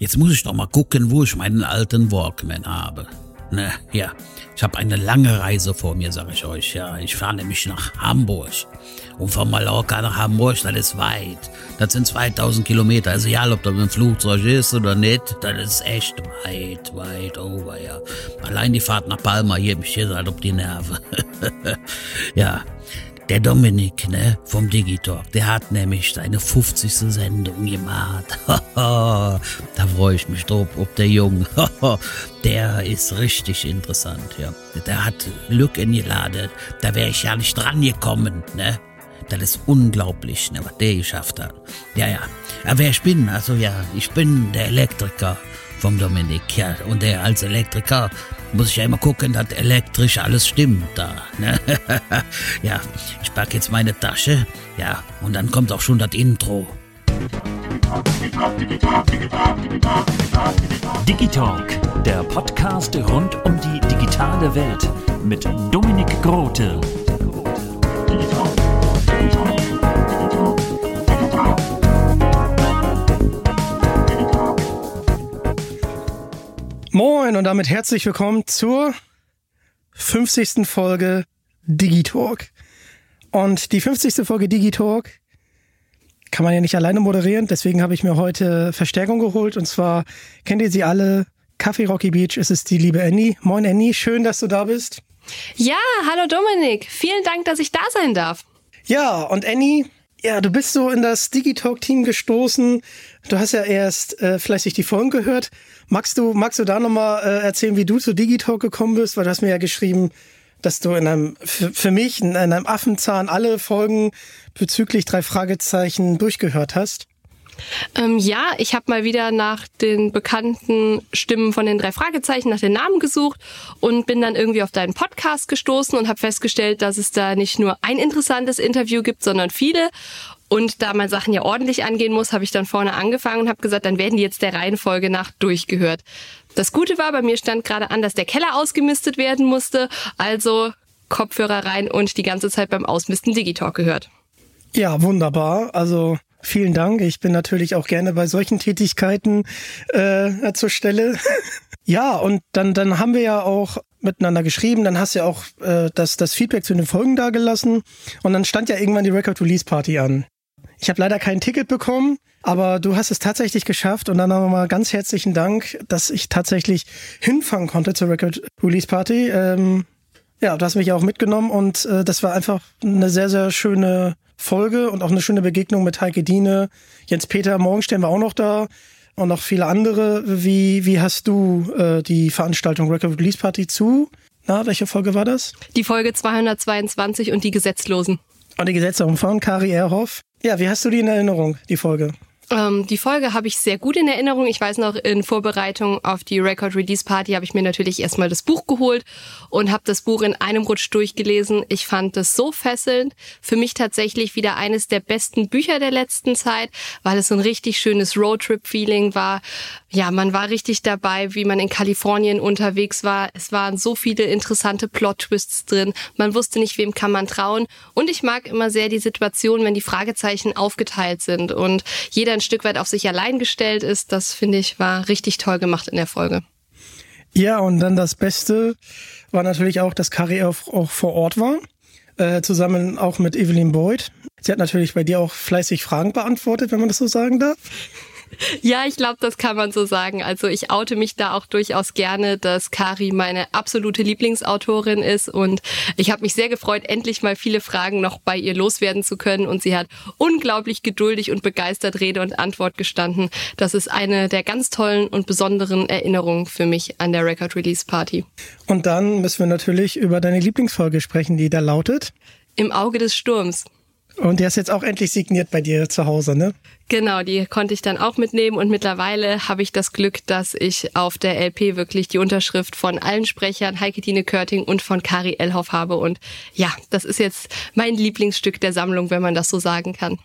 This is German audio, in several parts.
Jetzt muss ich doch mal gucken, wo ich meinen alten Walkman habe. Ne, ja, ich habe eine lange Reise vor mir, sag ich euch. Ja, ich fahre nämlich nach Hamburg. Und von Mallorca nach Hamburg, das ist weit. Das sind 2000 Kilometer. Also egal, ob das dem Flugzeug ist oder nicht, das ist echt weit, weit over, ja. Allein die Fahrt nach Palma hier mich hier halt auf die Nerven. ja, der Dominik, ne, vom Digitalk, der hat nämlich seine 50. Sendung gemacht. da freue ich mich drauf, ob der Junge, der ist richtig interessant, ja. Der hat Glück eingeladen, da wäre ich ja nicht dran gekommen, ne. Das ist unglaublich, ne, was der geschafft hat. Ja, ja. Aber wer ich bin, also ja, ich bin der Elektriker vom Dominik, ja. Und der als Elektriker muss ich ja immer gucken, dass elektrisch alles stimmt da. Ne? ja, ich packe jetzt meine Tasche, ja, und dann kommt auch schon das Intro. Digitalk, der Podcast rund um die digitale Welt mit Dominik Grote. Moin und damit herzlich willkommen zur 50. Folge Digitalk. Und die 50. Folge Digitalk kann man ja nicht alleine moderieren, deswegen habe ich mir heute Verstärkung geholt und zwar kennt ihr sie alle, Kaffee Rocky Beach, es ist die liebe Annie. Moin Annie, schön, dass du da bist. Ja, hallo Dominik, vielen Dank, dass ich da sein darf. Ja, und Annie, ja, du bist so in das Digitalk-Team gestoßen. Du hast ja erst äh, fleißig die Folgen gehört. Magst du, magst du da nochmal äh, erzählen, wie du zu Digitalk gekommen bist? Weil du hast mir ja geschrieben, dass du in einem, für, mich, in einem Affenzahn alle Folgen bezüglich drei Fragezeichen durchgehört hast. Ähm, ja, ich habe mal wieder nach den bekannten Stimmen von den drei Fragezeichen, nach den Namen gesucht und bin dann irgendwie auf deinen Podcast gestoßen und habe festgestellt, dass es da nicht nur ein interessantes Interview gibt, sondern viele. Und da man Sachen ja ordentlich angehen muss, habe ich dann vorne angefangen und habe gesagt, dann werden die jetzt der Reihenfolge nach durchgehört. Das Gute war, bei mir stand gerade an, dass der Keller ausgemistet werden musste, also Kopfhörer rein und die ganze Zeit beim Ausmisten Digitalk gehört. Ja, wunderbar. Also vielen Dank. Ich bin natürlich auch gerne bei solchen Tätigkeiten äh, zur Stelle. ja, und dann, dann haben wir ja auch miteinander geschrieben, dann hast du ja auch äh, das, das Feedback zu den Folgen da gelassen und dann stand ja irgendwann die Record Release Party an. Ich habe leider kein Ticket bekommen, aber du hast es tatsächlich geschafft und dann nochmal ganz herzlichen Dank, dass ich tatsächlich hinfahren konnte zur Record Release Party. Ähm, ja, du hast mich auch mitgenommen und äh, das war einfach eine sehr, sehr schöne Folge und auch eine schöne Begegnung mit Heike Diene. Jens Peter Morgenstern war auch noch da und noch viele andere. Wie, wie hast du äh, die Veranstaltung Record Release Party zu? Na, welche Folge war das? Die Folge 222 und die Gesetzlosen. Und die Gesetzlosen von Kari Erhoff. Ja, wie hast du die in Erinnerung, die Folge? Ähm, die Folge habe ich sehr gut in Erinnerung. Ich weiß noch, in Vorbereitung auf die Record Release Party habe ich mir natürlich erstmal das Buch geholt und habe das Buch in einem Rutsch durchgelesen. Ich fand es so fesselnd. Für mich tatsächlich wieder eines der besten Bücher der letzten Zeit, weil es so ein richtig schönes Roadtrip-Feeling war. Ja, man war richtig dabei, wie man in Kalifornien unterwegs war. Es waren so viele interessante Plot-Twists drin. Man wusste nicht, wem kann man trauen. Und ich mag immer sehr die Situation, wenn die Fragezeichen aufgeteilt sind und jeder ein Stück weit auf sich allein gestellt ist. Das finde ich war richtig toll gemacht in der Folge. Ja, und dann das Beste war natürlich auch, dass Kari auch, auch vor Ort war. äh, zusammen auch mit Evelyn Boyd. Sie hat natürlich bei dir auch fleißig Fragen beantwortet, wenn man das so sagen darf. Ja, ich glaube, das kann man so sagen. Also ich oute mich da auch durchaus gerne, dass Kari meine absolute Lieblingsautorin ist und ich habe mich sehr gefreut, endlich mal viele Fragen noch bei ihr loswerden zu können und sie hat unglaublich geduldig und begeistert Rede und Antwort gestanden. Das ist eine der ganz tollen und besonderen Erinnerungen für mich an der Record Release Party. Und dann müssen wir natürlich über deine Lieblingsfolge sprechen, die da lautet Im Auge des Sturms. Und der ist jetzt auch endlich signiert bei dir zu Hause, ne? Genau, die konnte ich dann auch mitnehmen und mittlerweile habe ich das Glück, dass ich auf der LP wirklich die Unterschrift von allen Sprechern, Heike Dine Körting und von Kari Elhoff habe und ja, das ist jetzt mein Lieblingsstück der Sammlung, wenn man das so sagen kann.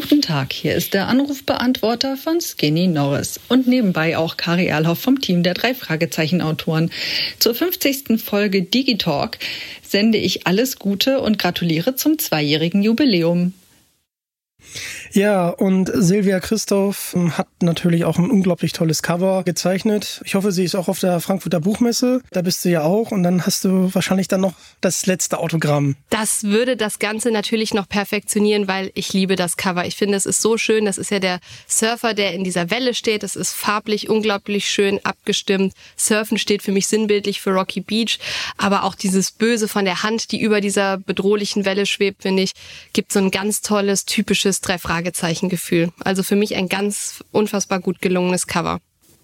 Guten Tag, hier ist der Anrufbeantworter von Skinny Norris und nebenbei auch Kari Erlhoff vom Team der drei Fragezeichen-Autoren. Zur 50. Folge Digitalk sende ich alles Gute und gratuliere zum zweijährigen Jubiläum. Ja, und Silvia Christoph hat natürlich auch ein unglaublich tolles Cover gezeichnet. Ich hoffe, sie ist auch auf der Frankfurter Buchmesse. Da bist du ja auch. Und dann hast du wahrscheinlich dann noch das letzte Autogramm. Das würde das Ganze natürlich noch perfektionieren, weil ich liebe das Cover. Ich finde, es ist so schön. Das ist ja der Surfer, der in dieser Welle steht. Das ist farblich unglaublich schön abgestimmt. Surfen steht für mich sinnbildlich für Rocky Beach. Aber auch dieses Böse von der Hand, die über dieser bedrohlichen Welle schwebt, finde ich, gibt so ein ganz tolles, typisches drei Fragen Fragezeichen-Gefühl. Also für mich ein ganz unfassbar gut gelungenes Cover.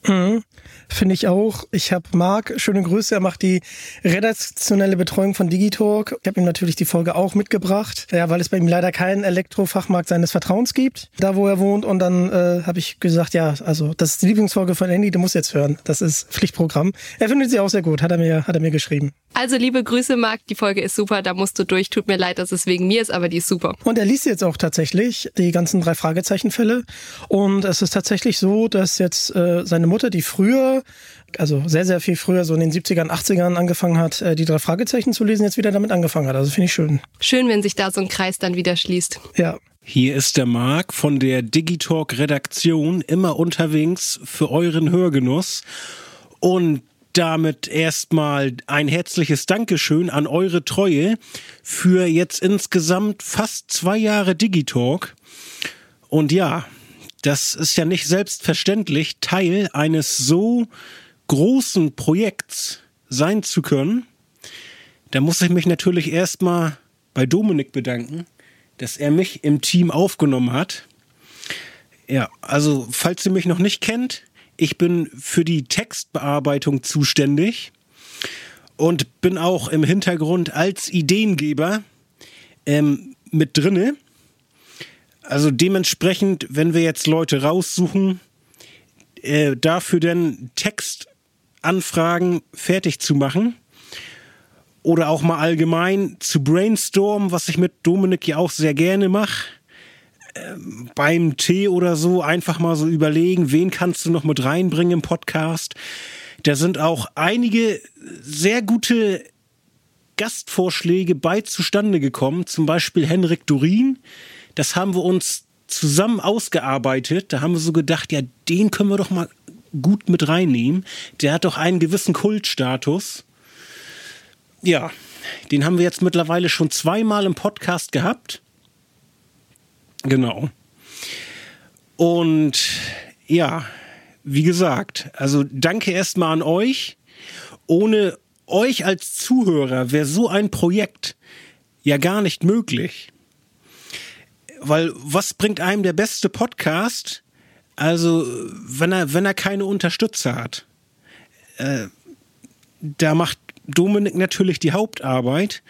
Mhm. Finde ich auch. Ich habe Marc, schöne Grüße, er macht die redaktionelle Betreuung von Digitalk. Ich habe ihm natürlich die Folge auch mitgebracht, ja, weil es bei ihm leider keinen Elektrofachmarkt seines Vertrauens gibt, da wo er wohnt. Und dann äh, habe ich gesagt, ja, also das ist die Lieblingsfolge von Andy, du musst jetzt hören. Das ist Pflichtprogramm. Er findet sie auch sehr gut, hat er mir, hat er mir geschrieben. Also liebe Grüße, Marc, die Folge ist super, da musst du durch. Tut mir leid, dass es wegen mir ist, aber die ist super. Und er liest jetzt auch tatsächlich die ganzen drei Fragezeichenfälle. Und es ist tatsächlich so, dass jetzt äh, seine Mutter, die früher also sehr, sehr viel früher, so in den 70ern, 80ern angefangen hat, äh, die drei Fragezeichen zu lesen, jetzt wieder damit angefangen hat. Also finde ich schön. Schön, wenn sich da so ein Kreis dann wieder schließt. Ja. Hier ist der Marc von der Digitalk Redaktion, immer unterwegs für euren Hörgenuss. Und damit erstmal ein herzliches Dankeschön an eure Treue für jetzt insgesamt fast zwei Jahre Digitalk. Und ja, das ist ja nicht selbstverständlich, Teil eines so großen Projekts sein zu können. Da muss ich mich natürlich erstmal bei Dominik bedanken, dass er mich im Team aufgenommen hat. Ja, also falls ihr mich noch nicht kennt, ich bin für die Textbearbeitung zuständig und bin auch im Hintergrund als Ideengeber ähm, mit drinne. Also dementsprechend, wenn wir jetzt Leute raussuchen, äh, dafür dann Textanfragen fertig zu machen oder auch mal allgemein zu brainstormen, was ich mit Dominik ja auch sehr gerne mache. Beim Tee oder so einfach mal so überlegen, wen kannst du noch mit reinbringen im Podcast. Da sind auch einige sehr gute Gastvorschläge bei zustande gekommen, zum Beispiel Henrik Durin, das haben wir uns zusammen ausgearbeitet. Da haben wir so gedacht, ja, den können wir doch mal gut mit reinnehmen. Der hat doch einen gewissen Kultstatus. Ja, den haben wir jetzt mittlerweile schon zweimal im Podcast gehabt. Genau. Und ja, wie gesagt, also danke erstmal an euch. Ohne euch als Zuhörer wäre so ein Projekt ja gar nicht möglich weil was bringt einem der beste Podcast? Also, wenn er, wenn er keine Unterstützer hat. Äh, da macht Dominik natürlich die Hauptarbeit,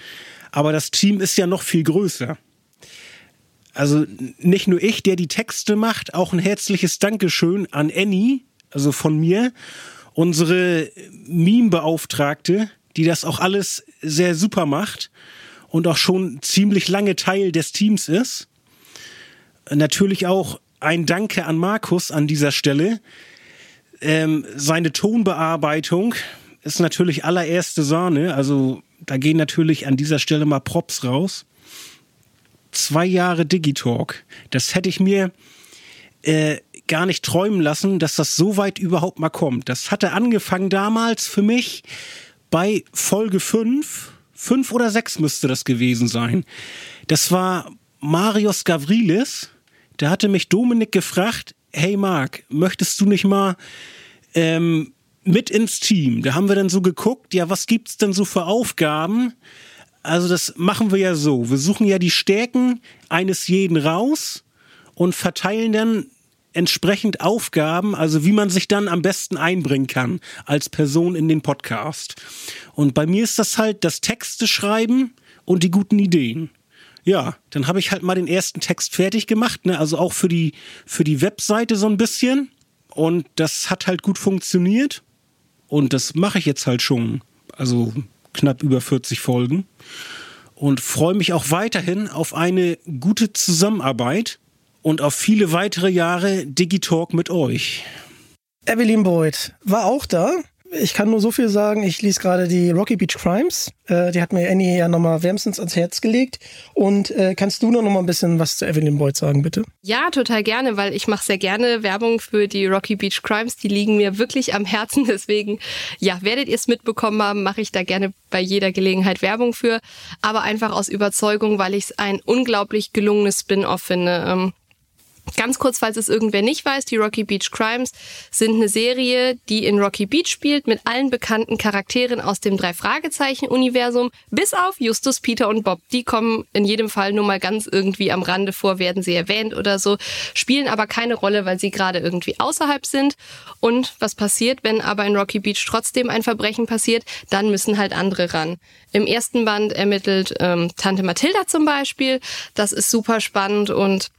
aber das Team ist ja noch viel größer. Also nicht nur ich, der die Texte macht, auch ein herzliches Dankeschön an Annie, also von mir, unsere Meme-Beauftragte, die das auch alles sehr super macht und auch schon ziemlich lange Teil des Teams ist. Natürlich auch ein Danke an Markus an dieser Stelle. Ähm, seine Tonbearbeitung ist natürlich allererste Sahne. Also da gehen natürlich an dieser Stelle mal Props raus. Zwei Jahre Digitalk. Das hätte ich mir äh, gar nicht träumen lassen, dass das so weit überhaupt mal kommt. Das hatte angefangen damals für mich bei Folge 5. Fünf oder sechs müsste das gewesen sein. Das war Marius Gavrilis. Da hatte mich Dominik gefragt, hey Marc, möchtest du nicht mal ähm, mit ins Team? Da haben wir dann so geguckt, ja, was gibt's denn so für Aufgaben? Also das machen wir ja so. Wir suchen ja die Stärken eines jeden raus und verteilen dann entsprechend Aufgaben, also wie man sich dann am besten einbringen kann als Person in den Podcast. Und bei mir ist das halt das Texte schreiben und die guten Ideen. Ja, dann habe ich halt mal den ersten Text fertig gemacht, ne? also auch für die, für die Webseite so ein bisschen. Und das hat halt gut funktioniert. Und das mache ich jetzt halt schon, also knapp über 40 Folgen. Und freue mich auch weiterhin auf eine gute Zusammenarbeit und auf viele weitere Jahre Digitalk mit euch. Evelyn Boyd war auch da. Ich kann nur so viel sagen, ich lese gerade die Rocky Beach Crimes. Äh, die hat mir Annie ja nochmal wärmstens ans Herz gelegt. Und äh, kannst du noch mal ein bisschen was zu Evelyn Boyd sagen, bitte? Ja, total gerne, weil ich mache sehr gerne Werbung für die Rocky Beach Crimes. Die liegen mir wirklich am Herzen. Deswegen, ja, werdet ihr es mitbekommen haben, mache ich da gerne bei jeder Gelegenheit Werbung für. Aber einfach aus Überzeugung, weil ich es ein unglaublich gelungenes Spin-off finde. Ähm, Ganz kurz, falls es irgendwer nicht weiß, die Rocky Beach Crimes sind eine Serie, die in Rocky Beach spielt, mit allen bekannten Charakteren aus dem Drei-Fragezeichen-Universum, bis auf Justus, Peter und Bob. Die kommen in jedem Fall nur mal ganz irgendwie am Rande vor, werden sie erwähnt oder so, spielen aber keine Rolle, weil sie gerade irgendwie außerhalb sind. Und was passiert, wenn aber in Rocky Beach trotzdem ein Verbrechen passiert, dann müssen halt andere ran. Im ersten Band ermittelt ähm, Tante Mathilda zum Beispiel. Das ist super spannend und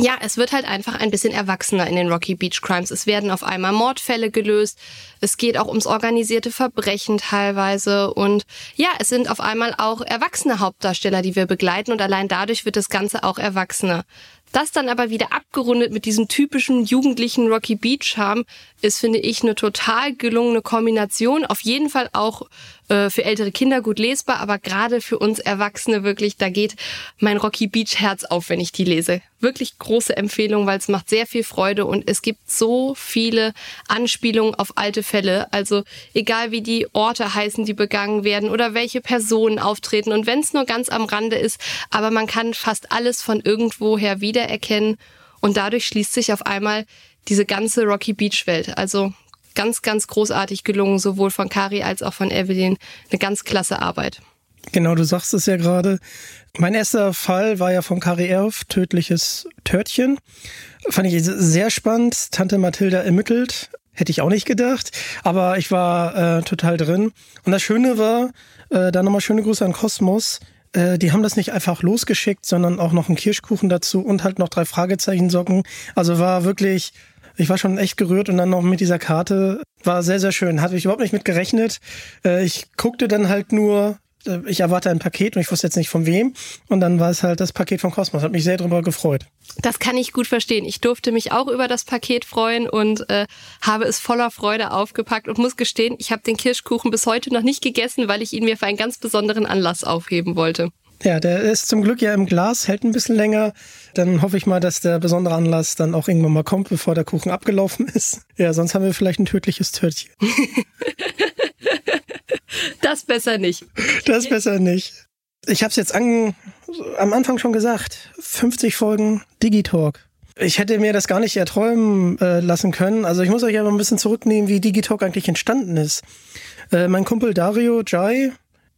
ja, es wird halt einfach ein bisschen erwachsener in den Rocky Beach Crimes. Es werden auf einmal Mordfälle gelöst. Es geht auch ums organisierte Verbrechen teilweise. Und ja, es sind auf einmal auch erwachsene Hauptdarsteller, die wir begleiten. Und allein dadurch wird das Ganze auch erwachsener. Das dann aber wieder abgerundet mit diesem typischen jugendlichen Rocky Beach haben, ist, finde ich, eine total gelungene Kombination. Auf jeden Fall auch äh, für ältere Kinder gut lesbar, aber gerade für uns Erwachsene wirklich, da geht mein Rocky Beach Herz auf, wenn ich die lese. Wirklich große Empfehlung, weil es macht sehr viel Freude und es gibt so viele Anspielungen auf alte Fälle. Also egal wie die Orte heißen, die begangen werden oder welche Personen auftreten und wenn es nur ganz am Rande ist, aber man kann fast alles von irgendwoher wiedererkennen und dadurch schließt sich auf einmal diese ganze Rocky Beach Welt. Also ganz, ganz großartig gelungen, sowohl von Kari als auch von Evelyn. Eine ganz klasse Arbeit. Genau, du sagst es ja gerade. Mein erster Fall war ja von Kari Erf, tödliches Törtchen. Fand ich sehr spannend. Tante Mathilda ermittelt. Hätte ich auch nicht gedacht. Aber ich war äh, total drin. Und das Schöne war, äh, da nochmal schöne Grüße an Kosmos. Äh, die haben das nicht einfach losgeschickt, sondern auch noch einen Kirschkuchen dazu und halt noch drei Fragezeichensocken. Also war wirklich ich war schon echt gerührt und dann noch mit dieser Karte. War sehr, sehr schön. Hatte ich überhaupt nicht mit gerechnet. Äh, ich guckte dann halt nur, äh, ich erwarte ein Paket und ich wusste jetzt nicht von wem. Und dann war es halt das Paket von Cosmos. Hat mich sehr darüber gefreut. Das kann ich gut verstehen. Ich durfte mich auch über das Paket freuen und äh, habe es voller Freude aufgepackt und muss gestehen, ich habe den Kirschkuchen bis heute noch nicht gegessen, weil ich ihn mir für einen ganz besonderen Anlass aufheben wollte. Ja, der ist zum Glück ja im Glas, hält ein bisschen länger. Dann hoffe ich mal, dass der besondere Anlass dann auch irgendwann mal kommt, bevor der Kuchen abgelaufen ist. Ja, sonst haben wir vielleicht ein tödliches Törtchen. das besser nicht. Das besser nicht. Ich habe es jetzt an, am Anfang schon gesagt. 50 Folgen Digitalk. Ich hätte mir das gar nicht erträumen äh, lassen können. Also ich muss euch aber ein bisschen zurücknehmen, wie Digitalk eigentlich entstanden ist. Äh, mein Kumpel Dario Jai,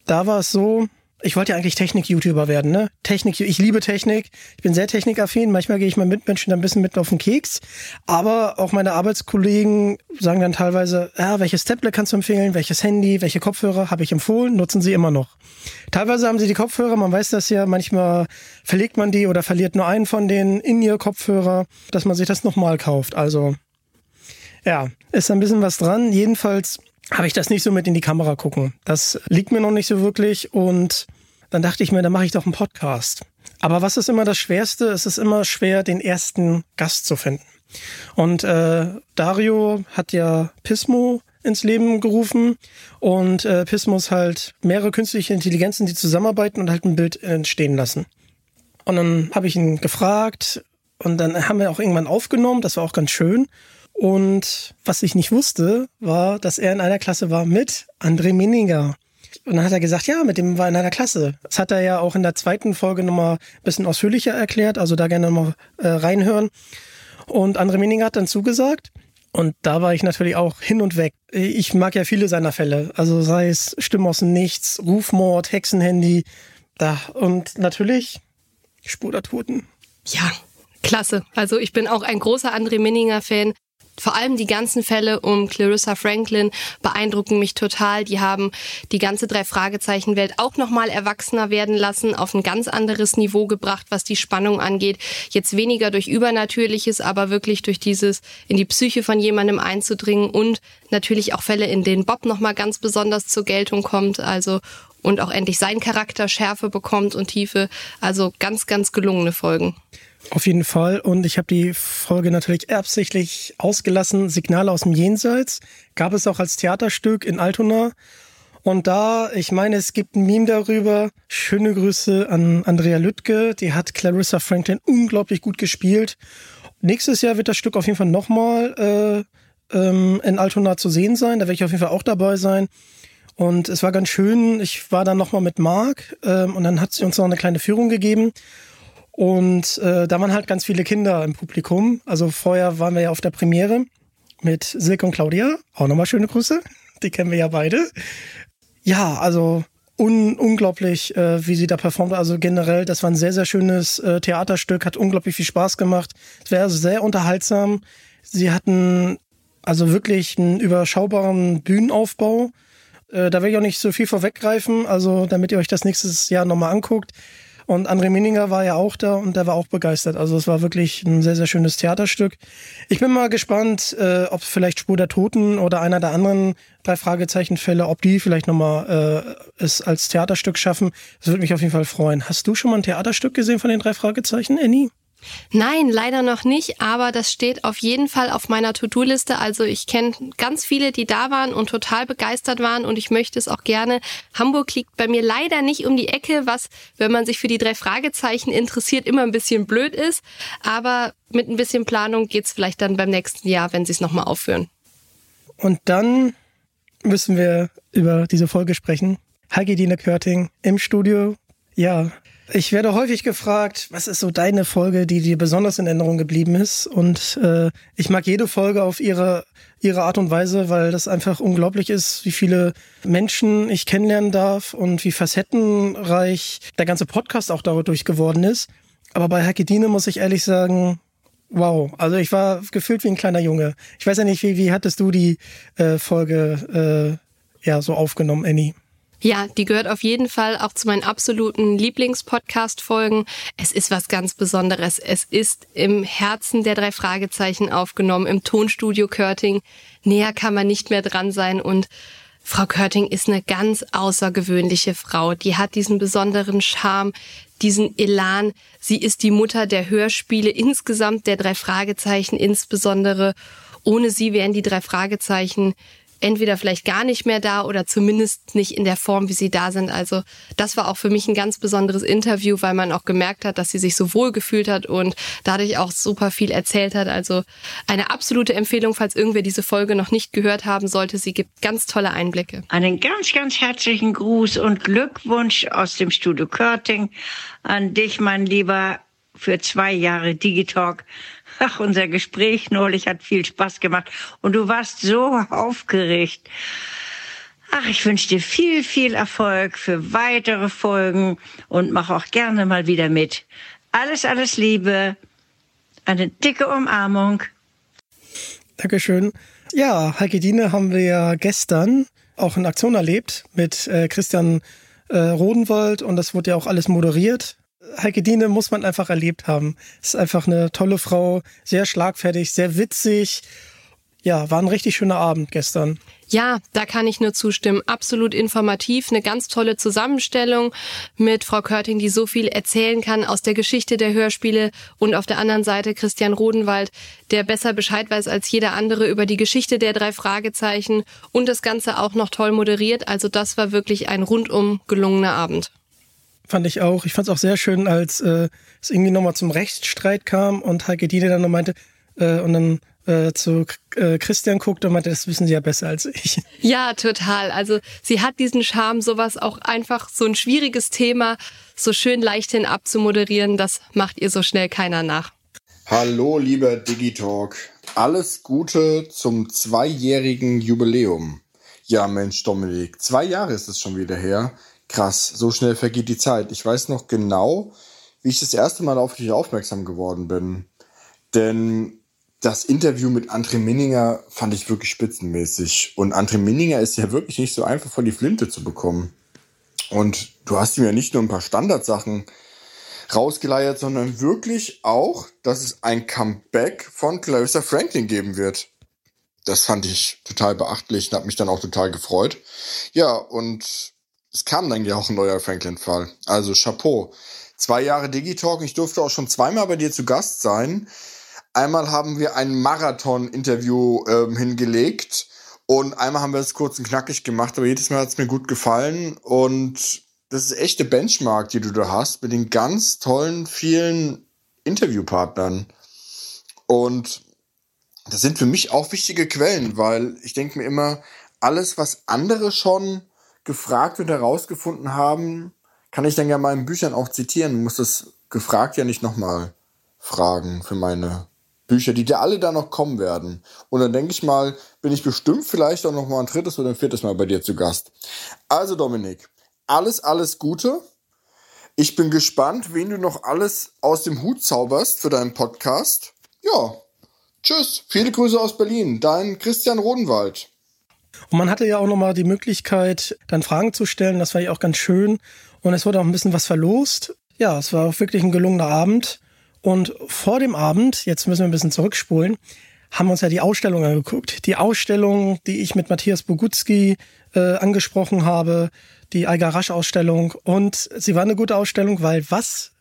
da war es so, ich wollte ja eigentlich Technik-YouTuber werden, ne? Technik, ich liebe Technik. Ich bin sehr technikaffin. Manchmal gehe ich meinen Mitmenschen ein bisschen mit auf den Keks. Aber auch meine Arbeitskollegen sagen dann teilweise, ja, welches Tablet kannst du empfehlen? Welches Handy? Welche Kopfhörer habe ich empfohlen? Nutzen sie immer noch. Teilweise haben sie die Kopfhörer. Man weiß das ja. Manchmal verlegt man die oder verliert nur einen von denen in ihr Kopfhörer, dass man sich das nochmal kauft. Also, ja, ist ein bisschen was dran. Jedenfalls habe ich das nicht so mit in die Kamera gucken. Das liegt mir noch nicht so wirklich und dann dachte ich mir, dann mache ich doch einen Podcast. Aber was ist immer das Schwerste? Es ist immer schwer, den ersten Gast zu finden. Und äh, Dario hat ja Pismo ins Leben gerufen und äh, Pismo ist halt mehrere künstliche Intelligenzen, die zusammenarbeiten und halt ein Bild entstehen lassen. Und dann habe ich ihn gefragt, Und dann haben wir auch irgendwann aufgenommen, das war auch ganz schön. Und was ich nicht wusste, war, dass er in einer Klasse war mit André Minninger. Und dann hat er gesagt, ja, mit dem war in einer Klasse. Das hat er ja auch in der zweiten Folge nochmal ein bisschen ausführlicher erklärt, also da gerne nochmal äh, reinhören. Und André Minninger hat dann zugesagt. Und da war ich natürlich auch hin und weg. Ich mag ja viele seiner Fälle. Also sei es Stimmen aus dem Nichts, Rufmord, Hexenhandy. Da. Und natürlich Spur der Toten. Ja, klasse. Also ich bin auch ein großer André Minninger Fan. Vor allem die ganzen Fälle um Clarissa Franklin beeindrucken mich total. Die haben die ganze drei Fragezeichen Welt auch noch mal erwachsener werden lassen, auf ein ganz anderes Niveau gebracht, was die Spannung angeht. Jetzt weniger durch Übernatürliches, aber wirklich durch dieses in die Psyche von jemandem einzudringen und natürlich auch Fälle, in denen Bob noch mal ganz besonders zur Geltung kommt. Also und auch endlich sein Charakter Schärfe bekommt und Tiefe. Also ganz, ganz gelungene Folgen. Auf jeden Fall. Und ich habe die Folge natürlich absichtlich ausgelassen. Signale aus dem Jenseits gab es auch als Theaterstück in Altona. Und da, ich meine, es gibt ein Meme darüber. Schöne Grüße an Andrea Lüttke. Die hat Clarissa Franklin unglaublich gut gespielt. Nächstes Jahr wird das Stück auf jeden Fall nochmal äh, ähm, in Altona zu sehen sein. Da werde ich auf jeden Fall auch dabei sein. Und es war ganz schön. Ich war dann nochmal mit Marc ähm, und dann hat sie uns noch eine kleine Führung gegeben. Und äh, da waren halt ganz viele Kinder im Publikum. Also vorher waren wir ja auf der Premiere mit Silke und Claudia. Auch nochmal schöne Grüße. Die kennen wir ja beide. Ja, also un unglaublich, äh, wie sie da performt. Also generell, das war ein sehr, sehr schönes äh, Theaterstück, hat unglaublich viel Spaß gemacht. Es wäre sehr unterhaltsam. Sie hatten also wirklich einen überschaubaren Bühnenaufbau. Äh, da will ich auch nicht so viel vorweggreifen, also damit ihr euch das nächstes Jahr nochmal anguckt. Und André Minninger war ja auch da und der war auch begeistert. Also es war wirklich ein sehr, sehr schönes Theaterstück. Ich bin mal gespannt, äh, ob vielleicht Spur der Toten oder einer der anderen drei Fragezeichenfälle, ob die vielleicht nochmal äh, es als Theaterstück schaffen. Das würde mich auf jeden Fall freuen. Hast du schon mal ein Theaterstück gesehen von den drei Fragezeichen, Annie? Nein, leider noch nicht, aber das steht auf jeden Fall auf meiner To-Do-Liste. Also ich kenne ganz viele, die da waren und total begeistert waren und ich möchte es auch gerne. Hamburg liegt bei mir leider nicht um die Ecke, was, wenn man sich für die drei Fragezeichen interessiert, immer ein bisschen blöd ist. Aber mit ein bisschen Planung geht's vielleicht dann beim nächsten Jahr, wenn sie es nochmal aufführen. Und dann müssen wir über diese Folge sprechen. Heike Dine Körting im Studio. Ja, ich werde häufig gefragt, was ist so deine Folge, die dir besonders in Erinnerung geblieben ist? Und äh, ich mag jede Folge auf ihre, ihre Art und Weise, weil das einfach unglaublich ist, wie viele Menschen ich kennenlernen darf und wie facettenreich der ganze Podcast auch dadurch geworden ist. Aber bei Hakedine muss ich ehrlich sagen, wow. Also ich war gefühlt wie ein kleiner Junge. Ich weiß ja nicht, wie, wie hattest du die äh, Folge äh, ja so aufgenommen, Annie? Ja, die gehört auf jeden Fall auch zu meinen absoluten Lieblingspodcast-Folgen. Es ist was ganz Besonderes. Es ist im Herzen der drei Fragezeichen aufgenommen, im Tonstudio Körting. Näher kann man nicht mehr dran sein und Frau Körting ist eine ganz außergewöhnliche Frau. Die hat diesen besonderen Charme, diesen Elan. Sie ist die Mutter der Hörspiele insgesamt, der drei Fragezeichen insbesondere. Ohne sie wären die drei Fragezeichen entweder vielleicht gar nicht mehr da oder zumindest nicht in der Form, wie sie da sind. Also das war auch für mich ein ganz besonderes Interview, weil man auch gemerkt hat, dass sie sich so wohl gefühlt hat und dadurch auch super viel erzählt hat. Also eine absolute Empfehlung, falls irgendwer diese Folge noch nicht gehört haben sollte. Sie gibt ganz tolle Einblicke. Einen ganz, ganz herzlichen Gruß und Glückwunsch aus dem Studio Körting an dich, mein Lieber, für zwei Jahre Digitalk. Ach, unser Gespräch neulich hat viel Spaß gemacht und du warst so aufgeregt. Ach, ich wünsche dir viel, viel Erfolg für weitere Folgen und mach auch gerne mal wieder mit. Alles, alles Liebe. Eine dicke Umarmung. Dankeschön. Ja, Heike Diene haben wir ja gestern auch in Aktion erlebt mit äh, Christian äh, Rodenwald und das wurde ja auch alles moderiert. Heike Diene muss man einfach erlebt haben. Ist einfach eine tolle Frau, sehr schlagfertig, sehr witzig. Ja, war ein richtig schöner Abend gestern. Ja, da kann ich nur zustimmen. Absolut informativ, eine ganz tolle Zusammenstellung mit Frau Körting, die so viel erzählen kann aus der Geschichte der Hörspiele und auf der anderen Seite Christian Rodenwald, der besser Bescheid weiß als jeder andere über die Geschichte der drei Fragezeichen und das Ganze auch noch toll moderiert. Also das war wirklich ein rundum gelungener Abend. Fand ich auch. Ich fand es auch sehr schön, als äh, es irgendwie nochmal zum Rechtsstreit kam und Heike Diene dann noch meinte, äh, und dann äh, zu äh, Christian guckte und meinte, das wissen Sie ja besser als ich. Ja, total. Also sie hat diesen Charme, sowas auch einfach so ein schwieriges Thema so schön leicht hin abzumoderieren, das macht ihr so schnell keiner nach. Hallo, lieber Digitalk. Alles Gute zum zweijährigen Jubiläum. Ja, Mensch, Dominik, zwei Jahre ist es schon wieder her. Krass, so schnell vergeht die Zeit. Ich weiß noch genau, wie ich das erste Mal auf dich aufmerksam geworden bin. Denn das Interview mit André Minninger fand ich wirklich spitzenmäßig. Und André Minninger ist ja wirklich nicht so einfach vor die Flinte zu bekommen. Und du hast ihm ja nicht nur ein paar Standardsachen rausgeleiert, sondern wirklich auch, dass es ein Comeback von Clarissa Franklin geben wird. Das fand ich total beachtlich und hat mich dann auch total gefreut. Ja, und es kam dann ja auch ein neuer Franklin-Fall. Also Chapeau. Zwei Jahre Digitalk. Ich durfte auch schon zweimal bei dir zu Gast sein. Einmal haben wir ein Marathon-Interview ähm, hingelegt und einmal haben wir es kurz und knackig gemacht, aber jedes Mal hat es mir gut gefallen und das ist echte Benchmark, die du da hast, mit den ganz tollen, vielen Interviewpartnern. Und das sind für mich auch wichtige Quellen, weil ich denke mir immer, alles, was andere schon gefragt und herausgefunden haben, kann ich dann ja mal in Büchern auch zitieren, muss das gefragt ja nicht nochmal fragen für meine Bücher, die dir alle da noch kommen werden. Und dann denke ich mal, bin ich bestimmt vielleicht auch noch mal ein drittes oder ein viertes Mal bei dir zu Gast. Also Dominik, alles, alles Gute. Ich bin gespannt, wen du noch alles aus dem Hut zauberst für deinen Podcast. Ja, tschüss. Viele Grüße aus Berlin. Dein Christian Rodenwald. Und man hatte ja auch nochmal die Möglichkeit, dann Fragen zu stellen. Das war ja auch ganz schön. Und es wurde auch ein bisschen was verlost. Ja, es war auch wirklich ein gelungener Abend. Und vor dem Abend, jetzt müssen wir ein bisschen zurückspulen, haben wir uns ja die Ausstellung angeguckt. Die Ausstellung, die ich mit Matthias Bogutski äh, angesprochen habe, die Eiger Rasch Ausstellung. Und sie war eine gute Ausstellung, weil was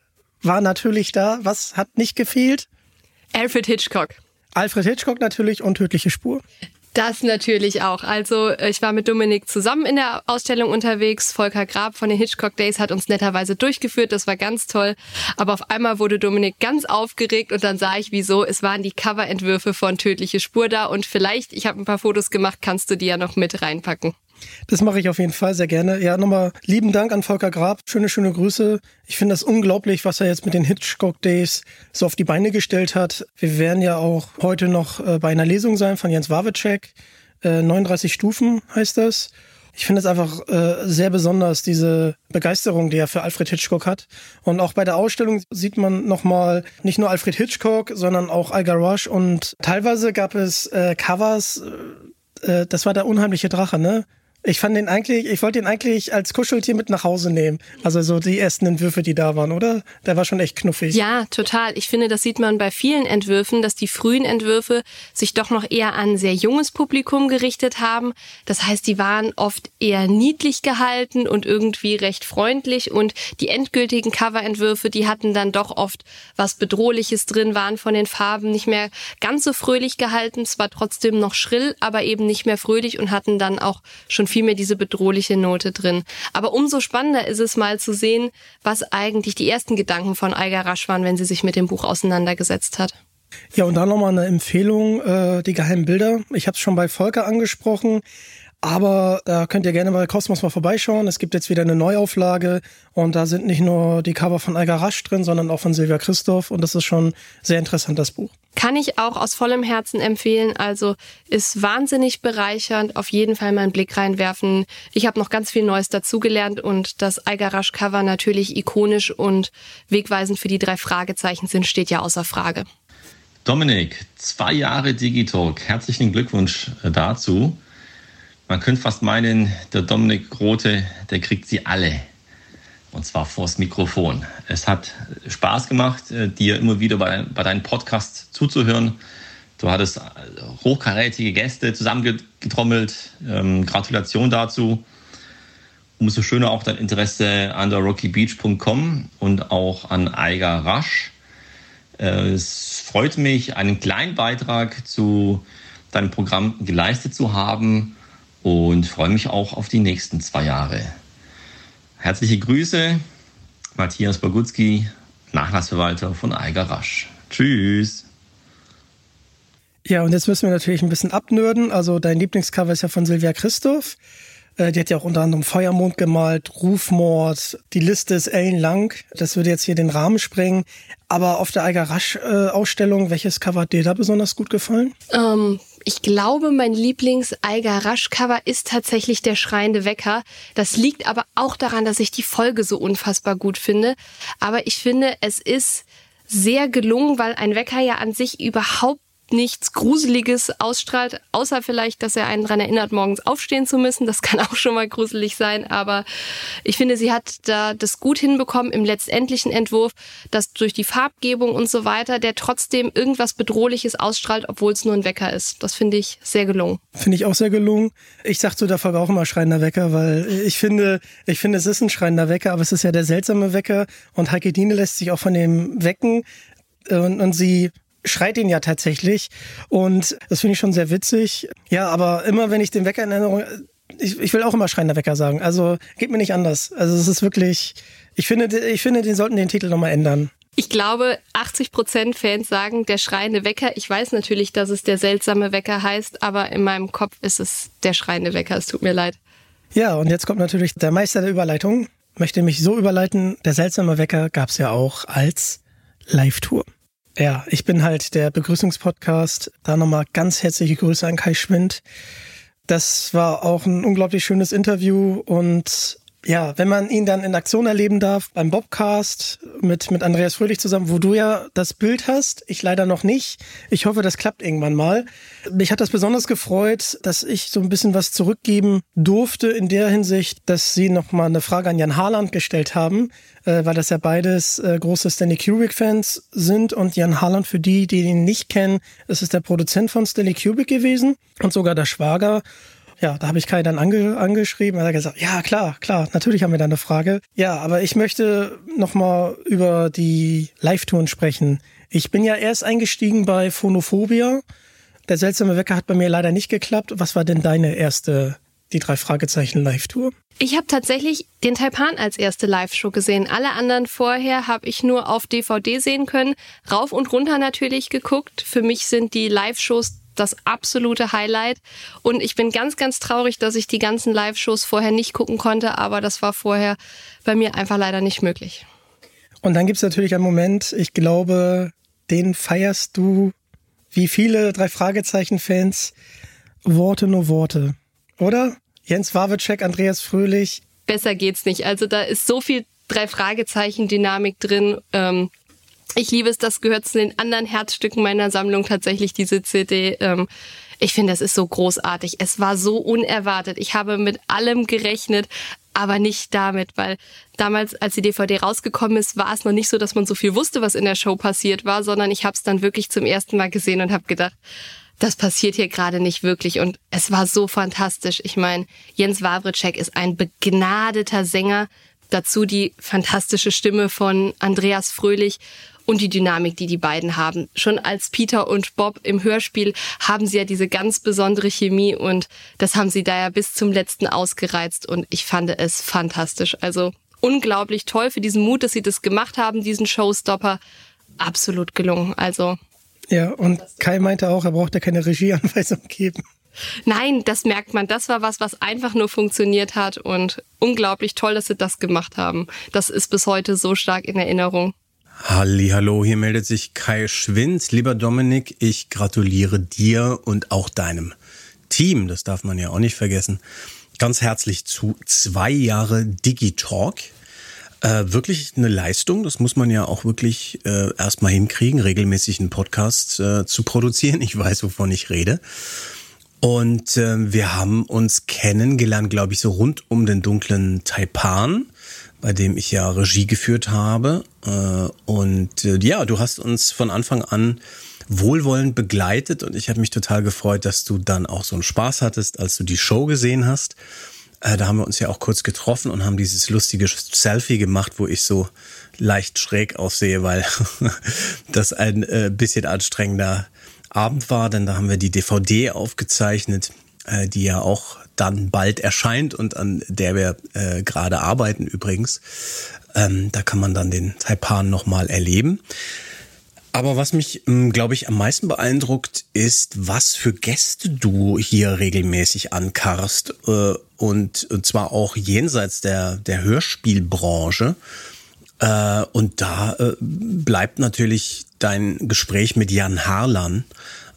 war natürlich da? Was hat nicht gefehlt? Alfred Hitchcock. Alfred Hitchcock natürlich und tödliche Spur. Das natürlich auch. Also ich war mit Dominik zusammen in der Ausstellung unterwegs. Volker Grab von den Hitchcock Days hat uns netterweise durchgeführt. Das war ganz toll. Aber auf einmal wurde Dominik ganz aufgeregt und dann sah ich, wieso. Es waren die Coverentwürfe von Tödliche Spur da und vielleicht, ich habe ein paar Fotos gemacht, kannst du die ja noch mit reinpacken. Das mache ich auf jeden Fall sehr gerne. Ja, nochmal lieben Dank an Volker Grab. Schöne, schöne Grüße. Ich finde das unglaublich, was er jetzt mit den Hitchcock Days so auf die Beine gestellt hat. Wir werden ja auch heute noch äh, bei einer Lesung sein von Jens Wawitschek. 39 äh, Stufen heißt das. Ich finde es einfach äh, sehr besonders, diese Begeisterung, die er für Alfred Hitchcock hat. Und auch bei der Ausstellung sieht man nochmal nicht nur Alfred Hitchcock, sondern auch Algar Rush. Und teilweise gab es äh, Covers, äh, das war der unheimliche Drache, ne? Ich fand den eigentlich, ich wollte den eigentlich als Kuscheltier mit nach Hause nehmen. Also so die ersten Entwürfe, die da waren, oder? Der war schon echt knuffig. Ja, total. Ich finde, das sieht man bei vielen Entwürfen, dass die frühen Entwürfe sich doch noch eher an sehr junges Publikum gerichtet haben. Das heißt, die waren oft eher niedlich gehalten und irgendwie recht freundlich und die endgültigen Coverentwürfe, die hatten dann doch oft was Bedrohliches drin, waren von den Farben nicht mehr ganz so fröhlich gehalten, zwar trotzdem noch schrill, aber eben nicht mehr fröhlich und hatten dann auch schon viel mehr diese bedrohliche Note drin. Aber umso spannender ist es mal zu sehen, was eigentlich die ersten Gedanken von Eiger Rasch waren, wenn sie sich mit dem Buch auseinandergesetzt hat. Ja, und dann nochmal eine Empfehlung, äh, die geheimen Bilder. Ich habe es schon bei Volker angesprochen. Aber da könnt ihr gerne bei Cosmos mal vorbeischauen. Es gibt jetzt wieder eine Neuauflage und da sind nicht nur die Cover von Alga Rasch drin, sondern auch von Silvia Christoph und das ist schon sehr interessant, das Buch. Kann ich auch aus vollem Herzen empfehlen. Also ist wahnsinnig bereichernd. Auf jeden Fall mal einen Blick reinwerfen. Ich habe noch ganz viel Neues dazugelernt und das Algarasch Cover natürlich ikonisch und wegweisend für die drei Fragezeichen sind, steht ja außer Frage. Dominik, zwei Jahre Digitalk. Herzlichen Glückwunsch äh, dazu. Man könnte fast meinen, der Dominik Grote, der kriegt sie alle. Und zwar vors Mikrofon. Es hat Spaß gemacht, äh, dir immer wieder bei, bei deinem Podcast zuzuhören. Du hattest äh, hochkarätige Gäste zusammengetrommelt. Ähm, Gratulation dazu. Umso schöner auch dein Interesse an der rockybeach.com und auch an Eiger Rasch. Äh, es freut mich, einen kleinen Beitrag zu deinem Programm geleistet zu haben und freue mich auch auf die nächsten zwei Jahre. Herzliche Grüße Matthias Bogutski, Nachlassverwalter von Eiger Rasch. Tschüss. Ja, und jetzt müssen wir natürlich ein bisschen abnörden. Also dein Lieblingscover ist ja von Silvia Christoph. Äh, die hat ja auch unter anderem Feuermond gemalt, Rufmord, die Liste ist ellenlang. Das würde jetzt hier den Rahmen sprengen. Aber auf der Eiger Rasch äh, Ausstellung, welches Cover hat dir da besonders gut gefallen? Ähm, ich glaube, mein Lieblings-Eiger Rasch-Cover ist tatsächlich der schreiende Wecker. Das liegt aber auch daran, dass ich die Folge so unfassbar gut finde. Aber ich finde, es ist sehr gelungen, weil ein Wecker ja an sich überhaupt nichts Gruseliges ausstrahlt, außer vielleicht, dass er einen daran erinnert, morgens aufstehen zu müssen. Das kann auch schon mal gruselig sein, aber ich finde, sie hat da das gut hinbekommen im letztendlichen Entwurf, dass durch die Farbgebung und so weiter, der trotzdem irgendwas Bedrohliches ausstrahlt, obwohl es nur ein Wecker ist. Das finde ich sehr gelungen. Finde ich auch sehr gelungen. Ich sag zu der Folge auch immer schreiender Wecker, weil ich finde, ich finde, es ist ein schreiender Wecker, aber es ist ja der seltsame Wecker und Heike Diene lässt sich auch von dem wecken und, und sie schreit ihn ja tatsächlich. Und das finde ich schon sehr witzig. Ja, aber immer wenn ich den Wecker in Erinnerung, ich, ich will auch immer schreiender Wecker sagen. Also geht mir nicht anders. Also es ist wirklich, ich finde, ich finde, die sollten den Titel nochmal ändern. Ich glaube, 80 Prozent Fans sagen der schreiende Wecker. Ich weiß natürlich, dass es der seltsame Wecker heißt, aber in meinem Kopf ist es der schreiende Wecker. Es tut mir leid. Ja, und jetzt kommt natürlich der Meister der Überleitung. Möchte mich so überleiten, der seltsame Wecker gab es ja auch als Live-Tour. Ja, ich bin halt der Begrüßungspodcast. Da nochmal ganz herzliche Grüße an Kai Schwind. Das war auch ein unglaublich schönes Interview und ja, wenn man ihn dann in Aktion erleben darf, beim Bobcast mit, mit Andreas Fröhlich zusammen, wo du ja das Bild hast, ich leider noch nicht. Ich hoffe, das klappt irgendwann mal. Mich hat das besonders gefreut, dass ich so ein bisschen was zurückgeben durfte in der Hinsicht, dass sie nochmal eine Frage an Jan Harland gestellt haben, äh, weil das ja beides äh, große Stanley Kubrick-Fans sind und Jan Harland, für die, die ihn nicht kennen, ist es der Produzent von Stanley Kubrick gewesen und sogar der Schwager ja, da habe ich Kai dann ange angeschrieben. Er hat gesagt, ja klar, klar, natürlich haben wir da eine Frage. Ja, aber ich möchte nochmal über die Live-Touren sprechen. Ich bin ja erst eingestiegen bei Phonophobia. Der seltsame Wecker hat bei mir leider nicht geklappt. Was war denn deine erste, die drei Fragezeichen Live-Tour? Ich habe tatsächlich den Taipan als erste Live-Show gesehen. Alle anderen vorher habe ich nur auf DVD sehen können. Rauf und runter natürlich geguckt. Für mich sind die Live-Shows das absolute Highlight. Und ich bin ganz, ganz traurig, dass ich die ganzen Live-Shows vorher nicht gucken konnte, aber das war vorher bei mir einfach leider nicht möglich. Und dann gibt es natürlich einen Moment, ich glaube, den feierst du wie viele drei Fragezeichen-Fans Worte nur Worte, oder? Jens Wawitschek, Andreas Fröhlich. Besser geht's nicht. Also da ist so viel drei Fragezeichen Dynamik drin. Ähm, ich liebe es, das gehört zu den anderen Herzstücken meiner Sammlung tatsächlich, diese CD. Ähm, ich finde, es ist so großartig. Es war so unerwartet. Ich habe mit allem gerechnet, aber nicht damit, weil damals, als die DVD rausgekommen ist, war es noch nicht so, dass man so viel wusste, was in der Show passiert war, sondern ich habe es dann wirklich zum ersten Mal gesehen und habe gedacht, das passiert hier gerade nicht wirklich. Und es war so fantastisch. Ich meine, Jens Wawritschek ist ein begnadeter Sänger. Dazu die fantastische Stimme von Andreas Fröhlich und die Dynamik, die die beiden haben. Schon als Peter und Bob im Hörspiel haben sie ja diese ganz besondere Chemie und das haben sie da ja bis zum letzten ausgereizt und ich fand es fantastisch. Also unglaublich toll für diesen Mut, dass sie das gemacht haben, diesen Showstopper. Absolut gelungen. Also. Ja, und Kai meinte auch, er braucht ja keine Regieanweisung geben. Nein, das merkt man. Das war was, was einfach nur funktioniert hat und unglaublich toll, dass sie das gemacht haben. Das ist bis heute so stark in Erinnerung. Hallo, hier meldet sich Kai Schwind. Lieber Dominik, ich gratuliere dir und auch deinem Team, das darf man ja auch nicht vergessen, ganz herzlich zu zwei Jahre Digitalk. Äh, wirklich eine Leistung, das muss man ja auch wirklich äh, erstmal hinkriegen, regelmäßig einen Podcast äh, zu produzieren. Ich weiß, wovon ich rede. Und äh, wir haben uns kennengelernt, glaube ich, so rund um den dunklen Taipan bei dem ich ja Regie geführt habe. Äh, und äh, ja, du hast uns von Anfang an wohlwollend begleitet und ich habe mich total gefreut, dass du dann auch so einen Spaß hattest, als du die Show gesehen hast. Äh, da haben wir uns ja auch kurz getroffen und haben dieses lustige Selfie gemacht, wo ich so leicht schräg aussehe, weil das ein bisschen anstrengender Abend war, denn da haben wir die DVD aufgezeichnet, die ja auch dann bald erscheint und an der wir äh, gerade arbeiten übrigens. Ähm, da kann man dann den Taipan nochmal erleben. Aber was mich, ähm, glaube ich, am meisten beeindruckt, ist, was für Gäste du hier regelmäßig ankarst. Äh, und, und zwar auch jenseits der, der Hörspielbranche. Äh, und da äh, bleibt natürlich dein Gespräch mit Jan Harlan,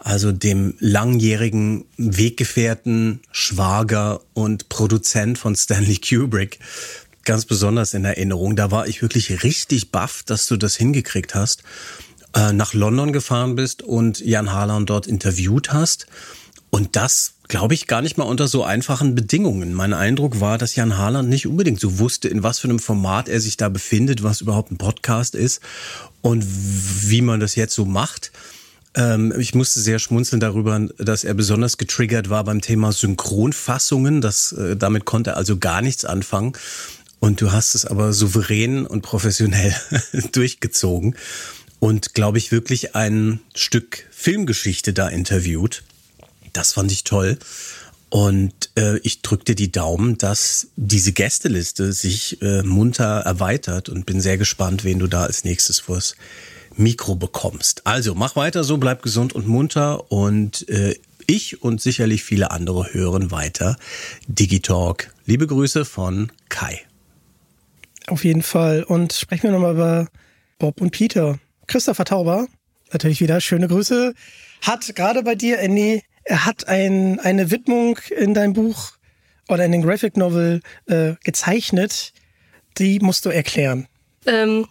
also dem langjährigen Weggefährten, Schwager und Produzent von Stanley Kubrick, ganz besonders in Erinnerung. Da war ich wirklich richtig baff, dass du das hingekriegt hast, äh, nach London gefahren bist und Jan Harlan dort interviewt hast. Und das, glaube ich, gar nicht mal unter so einfachen Bedingungen. Mein Eindruck war, dass Jan Harland nicht unbedingt so wusste, in was für einem Format er sich da befindet, was überhaupt ein Podcast ist und wie man das jetzt so macht. Ähm, ich musste sehr schmunzeln darüber, dass er besonders getriggert war beim Thema Synchronfassungen. Das, äh, damit konnte er also gar nichts anfangen. Und du hast es aber souverän und professionell durchgezogen und, glaube ich, wirklich ein Stück Filmgeschichte da interviewt. Das fand ich toll. Und äh, ich drückte die Daumen, dass diese Gästeliste sich äh, munter erweitert und bin sehr gespannt, wen du da als nächstes vors Mikro bekommst. Also mach weiter so, bleib gesund und munter und äh, ich und sicherlich viele andere hören weiter Digitalk. Liebe Grüße von Kai. Auf jeden Fall. Und sprechen wir nochmal über Bob und Peter. Christopher Tauber, natürlich wieder schöne Grüße, hat gerade bei dir, Andy, er hat ein, eine Widmung in deinem Buch oder in den Graphic Novel äh, gezeichnet. Die musst du erklären. Ähm,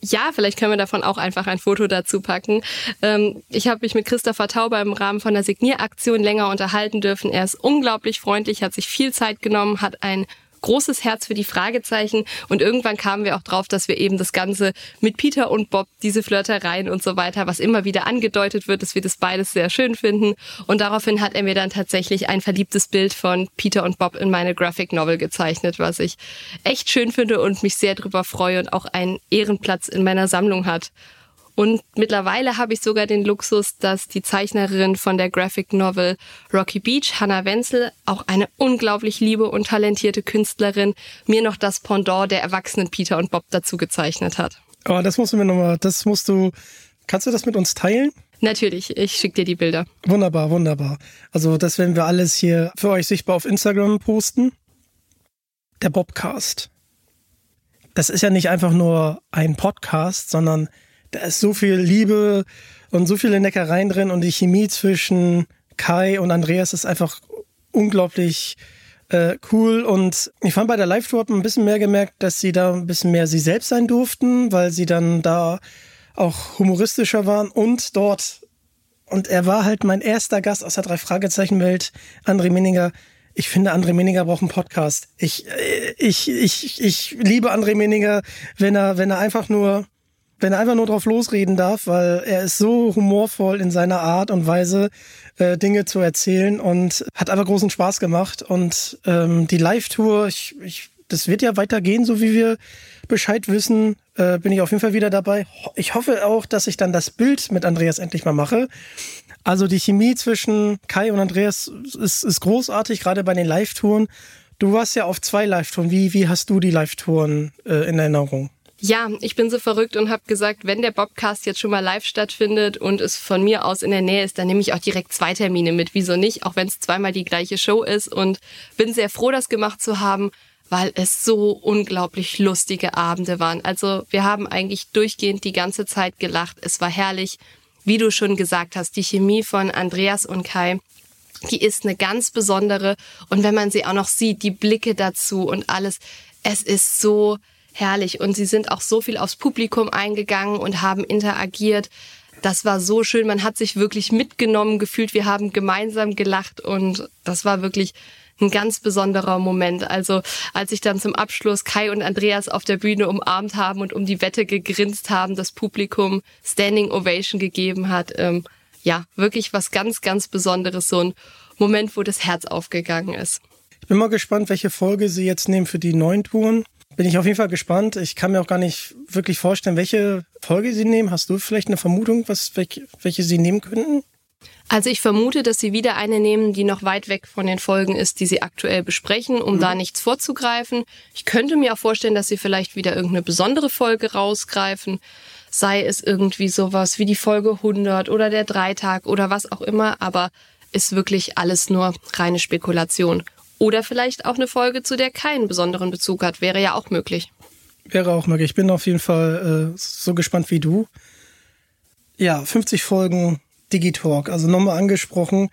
ja, vielleicht können wir davon auch einfach ein Foto dazu packen. Ähm, ich habe mich mit Christopher Tauber im Rahmen von der Signieraktion länger unterhalten dürfen. Er ist unglaublich freundlich, hat sich viel Zeit genommen, hat ein großes Herz für die Fragezeichen und irgendwann kamen wir auch drauf, dass wir eben das Ganze mit Peter und Bob, diese Flirtereien und so weiter, was immer wieder angedeutet wird, dass wir das beides sehr schön finden und daraufhin hat er mir dann tatsächlich ein verliebtes Bild von Peter und Bob in meine Graphic Novel gezeichnet, was ich echt schön finde und mich sehr drüber freue und auch einen Ehrenplatz in meiner Sammlung hat. Und mittlerweile habe ich sogar den Luxus, dass die Zeichnerin von der Graphic Novel Rocky Beach, Hannah Wenzel, auch eine unglaublich liebe und talentierte Künstlerin, mir noch das Pendant der erwachsenen Peter und Bob dazu gezeichnet hat. Oh, das musst du mir nochmal, das musst du, kannst du das mit uns teilen? Natürlich, ich schicke dir die Bilder. Wunderbar, wunderbar. Also das werden wir alles hier für euch sichtbar auf Instagram posten. Der Bobcast. Das ist ja nicht einfach nur ein Podcast, sondern da ist so viel Liebe und so viele Neckereien drin und die Chemie zwischen Kai und Andreas ist einfach unglaublich äh, cool und ich fand bei der Live-Tour ein bisschen mehr gemerkt, dass sie da ein bisschen mehr sie selbst sein durften, weil sie dann da auch humoristischer waren und dort und er war halt mein erster Gast aus der drei Fragezeichen Welt, André Meninger. Ich finde, André Meninger braucht einen Podcast. Ich, äh, ich, ich, ich liebe André Meninger, wenn er, wenn er einfach nur wenn er einfach nur drauf losreden darf, weil er ist so humorvoll in seiner Art und Weise, äh, Dinge zu erzählen und hat einfach großen Spaß gemacht. Und ähm, die Live-Tour, ich, ich, das wird ja weitergehen, so wie wir Bescheid wissen, äh, bin ich auf jeden Fall wieder dabei. Ich hoffe auch, dass ich dann das Bild mit Andreas endlich mal mache. Also die Chemie zwischen Kai und Andreas ist, ist großartig, gerade bei den Live-Touren. Du warst ja auf zwei Live-Touren. Wie, wie hast du die Live-Touren äh, in Erinnerung? Ja, ich bin so verrückt und habe gesagt, wenn der Bobcast jetzt schon mal live stattfindet und es von mir aus in der Nähe ist, dann nehme ich auch direkt zwei Termine mit. Wieso nicht? Auch wenn es zweimal die gleiche Show ist und bin sehr froh, das gemacht zu haben, weil es so unglaublich lustige Abende waren. Also wir haben eigentlich durchgehend die ganze Zeit gelacht. Es war herrlich. Wie du schon gesagt hast, die Chemie von Andreas und Kai, die ist eine ganz besondere. Und wenn man sie auch noch sieht, die Blicke dazu und alles, es ist so herrlich. Und sie sind auch so viel aufs Publikum eingegangen und haben interagiert. Das war so schön. Man hat sich wirklich mitgenommen gefühlt. Wir haben gemeinsam gelacht und das war wirklich ein ganz besonderer Moment. Also als ich dann zum Abschluss Kai und Andreas auf der Bühne umarmt haben und um die Wette gegrinst haben, das Publikum Standing Ovation gegeben hat. Ähm, ja, wirklich was ganz, ganz Besonderes. So ein Moment, wo das Herz aufgegangen ist. Ich bin mal gespannt, welche Folge Sie jetzt nehmen für die neuen Touren bin ich auf jeden Fall gespannt. Ich kann mir auch gar nicht wirklich vorstellen, welche Folge sie nehmen. Hast du vielleicht eine Vermutung, was, welche, sie nehmen könnten? Also ich vermute, dass sie wieder eine nehmen, die noch weit weg von den Folgen ist, die sie aktuell besprechen, um mhm. da nichts vorzugreifen. Ich könnte mir auch vorstellen, dass sie vielleicht wieder irgendeine besondere Folge rausgreifen, sei es irgendwie sowas wie die Folge 100 oder der Dreitag oder was auch immer, aber ist wirklich alles nur reine Spekulation. Oder vielleicht auch eine Folge, zu der keinen besonderen Bezug hat, wäre ja auch möglich. Wäre auch möglich. Ich bin auf jeden Fall äh, so gespannt wie du. Ja, 50 Folgen Digitalk, also nochmal angesprochen.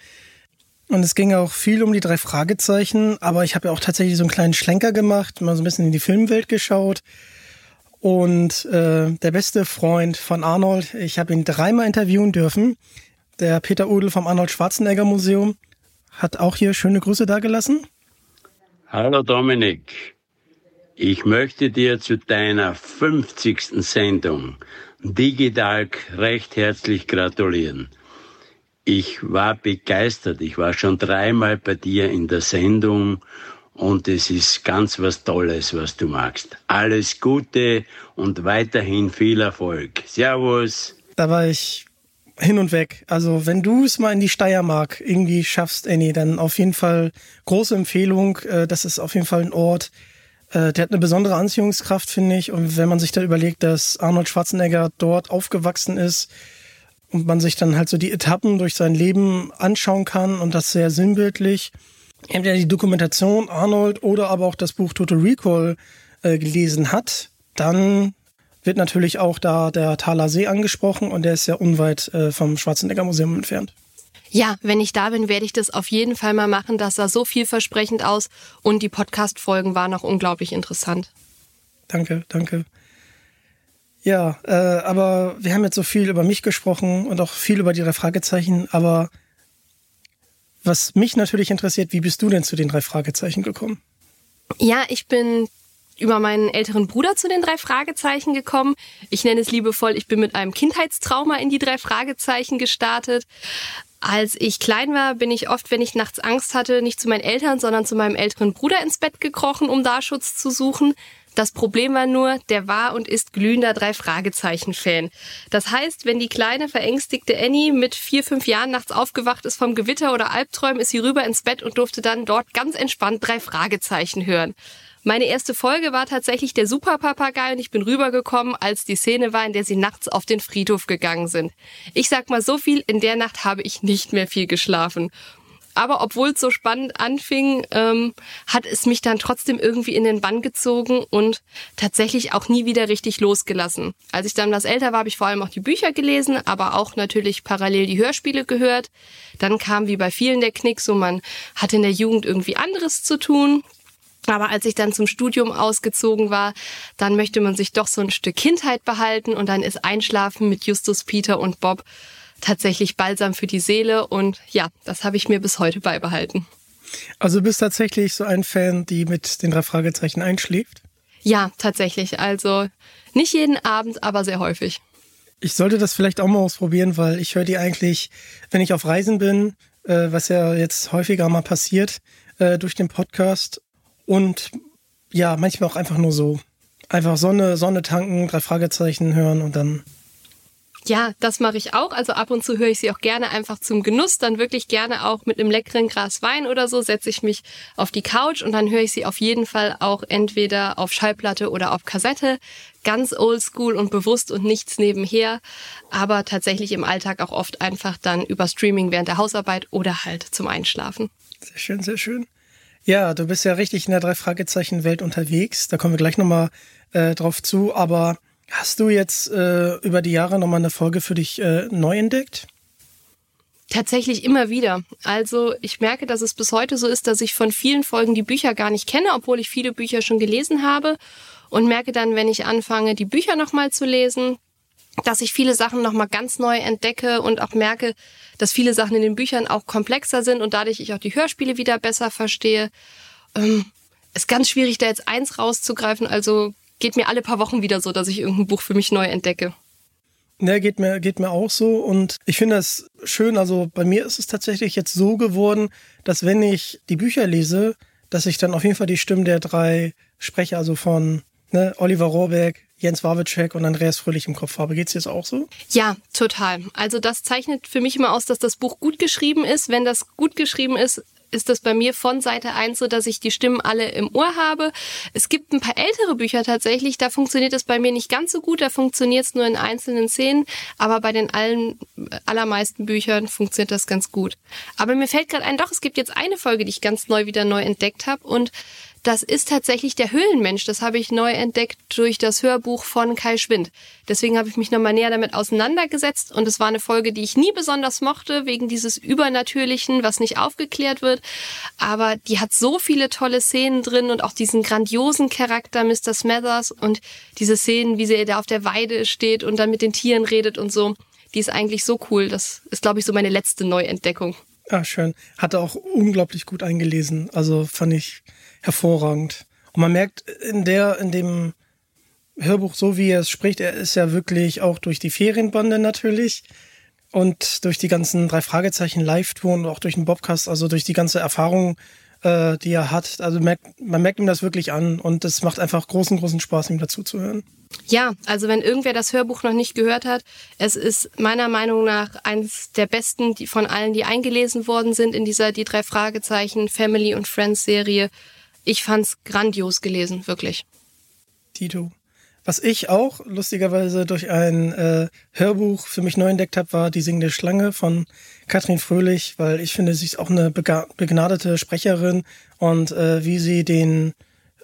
Und es ging auch viel um die drei Fragezeichen, aber ich habe ja auch tatsächlich so einen kleinen Schlenker gemacht, mal so ein bisschen in die Filmwelt geschaut. Und äh, der beste Freund von Arnold, ich habe ihn dreimal interviewen dürfen, der Peter Udel vom Arnold Schwarzenegger Museum, hat auch hier schöne Grüße dagelassen. Hallo Dominik, ich möchte dir zu deiner 50. Sendung Digitalk recht herzlich gratulieren. Ich war begeistert. Ich war schon dreimal bei dir in der Sendung und es ist ganz was Tolles, was du magst. Alles Gute und weiterhin viel Erfolg. Servus. Da war ich hin und weg. Also wenn du es mal in die Steiermark irgendwie schaffst, Annie, dann auf jeden Fall große Empfehlung. Äh, das ist auf jeden Fall ein Ort, äh, der hat eine besondere Anziehungskraft, finde ich. Und wenn man sich da überlegt, dass Arnold Schwarzenegger dort aufgewachsen ist, und man sich dann halt so die Etappen durch sein Leben anschauen kann und das sehr sinnbildlich. Entweder die Dokumentation Arnold oder aber auch das Buch Total Recall äh, gelesen hat, dann wird natürlich auch da der Thaler See angesprochen und der ist ja unweit äh, vom Schwarzenegger Museum entfernt. Ja, wenn ich da bin, werde ich das auf jeden Fall mal machen. Das sah so vielversprechend aus und die Podcast-Folgen waren auch unglaublich interessant. Danke, danke. Ja, äh, aber wir haben jetzt so viel über mich gesprochen und auch viel über die drei Fragezeichen, aber was mich natürlich interessiert, wie bist du denn zu den drei Fragezeichen gekommen? Ja, ich bin über meinen älteren Bruder zu den drei Fragezeichen gekommen. Ich nenne es liebevoll, ich bin mit einem Kindheitstrauma in die drei Fragezeichen gestartet. Als ich klein war, bin ich oft, wenn ich nachts Angst hatte, nicht zu meinen Eltern, sondern zu meinem älteren Bruder ins Bett gekrochen, um da Schutz zu suchen. Das Problem war nur, der war und ist glühender Drei-Fragezeichen-Fan. Das heißt, wenn die kleine, verängstigte Annie mit vier, fünf Jahren nachts aufgewacht ist vom Gewitter oder Albträumen, ist sie rüber ins Bett und durfte dann dort ganz entspannt drei Fragezeichen hören. Meine erste Folge war tatsächlich der Superpapagei und ich bin rübergekommen, als die Szene war, in der sie nachts auf den Friedhof gegangen sind. Ich sag mal so viel, in der Nacht habe ich nicht mehr viel geschlafen. Aber obwohl es so spannend anfing, ähm, hat es mich dann trotzdem irgendwie in den Bann gezogen und tatsächlich auch nie wieder richtig losgelassen. Als ich dann das älter war, habe ich vor allem auch die Bücher gelesen, aber auch natürlich parallel die Hörspiele gehört. Dann kam wie bei vielen der Knick, so man hat in der Jugend irgendwie anderes zu tun. Aber als ich dann zum Studium ausgezogen war, dann möchte man sich doch so ein Stück Kindheit behalten und dann ist Einschlafen mit Justus, Peter und Bob tatsächlich balsam für die Seele und ja, das habe ich mir bis heute beibehalten. Also du bist tatsächlich so ein Fan, die mit den drei Fragezeichen einschläft? Ja, tatsächlich. Also nicht jeden Abend, aber sehr häufig. Ich sollte das vielleicht auch mal ausprobieren, weil ich höre die eigentlich, wenn ich auf Reisen bin, äh, was ja jetzt häufiger mal passiert äh, durch den Podcast und ja, manchmal auch einfach nur so. Einfach Sonne, Sonne tanken, drei Fragezeichen hören und dann ja, das mache ich auch. Also ab und zu höre ich sie auch gerne einfach zum Genuss. Dann wirklich gerne auch mit einem leckeren Glas Wein oder so setze ich mich auf die Couch und dann höre ich sie auf jeden Fall auch entweder auf Schallplatte oder auf Kassette. Ganz oldschool und bewusst und nichts nebenher. Aber tatsächlich im Alltag auch oft einfach dann über Streaming während der Hausarbeit oder halt zum Einschlafen. Sehr schön, sehr schön. Ja, du bist ja richtig in der Drei-Fragezeichen-Welt unterwegs. Da kommen wir gleich nochmal äh, drauf zu. Aber Hast du jetzt äh, über die Jahre nochmal eine Folge für dich äh, neu entdeckt? Tatsächlich immer wieder. Also ich merke, dass es bis heute so ist, dass ich von vielen Folgen die Bücher gar nicht kenne, obwohl ich viele Bücher schon gelesen habe. Und merke dann, wenn ich anfange, die Bücher nochmal zu lesen, dass ich viele Sachen nochmal ganz neu entdecke und auch merke, dass viele Sachen in den Büchern auch komplexer sind und dadurch ich auch die Hörspiele wieder besser verstehe. Ähm, ist ganz schwierig, da jetzt eins rauszugreifen. Also geht mir alle paar Wochen wieder so, dass ich irgendein Buch für mich neu entdecke. Ne, geht mir, geht mir auch so. Und ich finde das schön. Also bei mir ist es tatsächlich jetzt so geworden, dass wenn ich die Bücher lese, dass ich dann auf jeden Fall die Stimmen der drei spreche, also von ne, Oliver Rohrbeck, Jens Wawitschek und Andreas Fröhlich im Kopf habe. Geht's dir jetzt auch so? Ja, total. Also das zeichnet für mich immer aus, dass das Buch gut geschrieben ist. Wenn das gut geschrieben ist, ist das bei mir von Seite 1 so, dass ich die Stimmen alle im Ohr habe. Es gibt ein paar ältere Bücher tatsächlich, da funktioniert es bei mir nicht ganz so gut, da funktioniert es nur in einzelnen Szenen, aber bei den allen, allermeisten Büchern funktioniert das ganz gut. Aber mir fällt gerade ein, doch, es gibt jetzt eine Folge, die ich ganz neu wieder neu entdeckt habe und das ist tatsächlich der Höhlenmensch. Das habe ich neu entdeckt durch das Hörbuch von Kai Schwind. Deswegen habe ich mich nochmal näher damit auseinandergesetzt und es war eine Folge, die ich nie besonders mochte, wegen dieses Übernatürlichen, was nicht aufgeklärt wird. Aber die hat so viele tolle Szenen drin und auch diesen grandiosen Charakter Mr. Smathers und diese Szenen, wie sie da auf der Weide steht und dann mit den Tieren redet und so. Die ist eigentlich so cool. Das ist, glaube ich, so meine letzte Neuentdeckung. Ah, schön. Hatte auch unglaublich gut eingelesen. Also fand ich hervorragend. Und man merkt in der, in dem Hörbuch, so wie er es spricht, er ist ja wirklich auch durch die Ferienbande natürlich und durch die ganzen drei Fragezeichen Live-Tour und auch durch den Bobcast, also durch die ganze Erfahrung, äh, die er hat. Also merkt, man merkt ihm das wirklich an und es macht einfach großen, großen Spaß, ihm dazu zu hören. Ja, also wenn irgendwer das Hörbuch noch nicht gehört hat, es ist meiner Meinung nach eines der besten die von allen, die eingelesen worden sind in dieser die drei Fragezeichen Family und Friends Serie. Ich fand's grandios gelesen, wirklich. Tito. Was ich auch lustigerweise durch ein äh, Hörbuch für mich neu entdeckt habe, war Die singende Schlange von Katrin Fröhlich, weil ich finde, sie ist auch eine begnadete Sprecherin und äh, wie sie den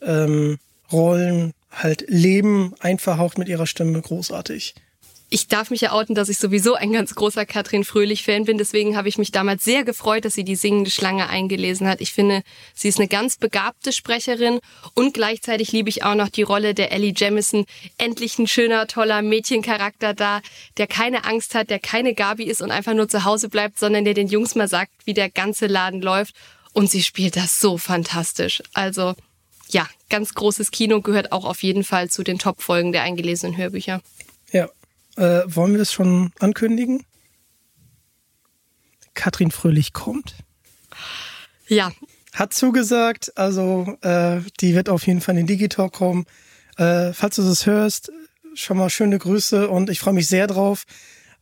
ähm, Rollen halt Leben einverhaucht mit ihrer Stimme großartig ich darf mich ja outen, dass ich sowieso ein ganz großer Katrin Fröhlich-Fan bin. Deswegen habe ich mich damals sehr gefreut, dass sie die singende Schlange eingelesen hat. Ich finde, sie ist eine ganz begabte Sprecherin und gleichzeitig liebe ich auch noch die Rolle der Ellie Jamison. Endlich ein schöner, toller Mädchencharakter da, der keine Angst hat, der keine Gabi ist und einfach nur zu Hause bleibt, sondern der den Jungs mal sagt, wie der ganze Laden läuft. Und sie spielt das so fantastisch. Also, ja, ganz großes Kino gehört auch auf jeden Fall zu den Top-Folgen der eingelesenen Hörbücher. Ja, äh, wollen wir es schon ankündigen? Katrin Fröhlich kommt. Ja. Hat zugesagt, also äh, die wird auf jeden Fall in den Digitalk kommen. Äh, falls du das hörst, schon mal schöne Grüße und ich freue mich sehr drauf,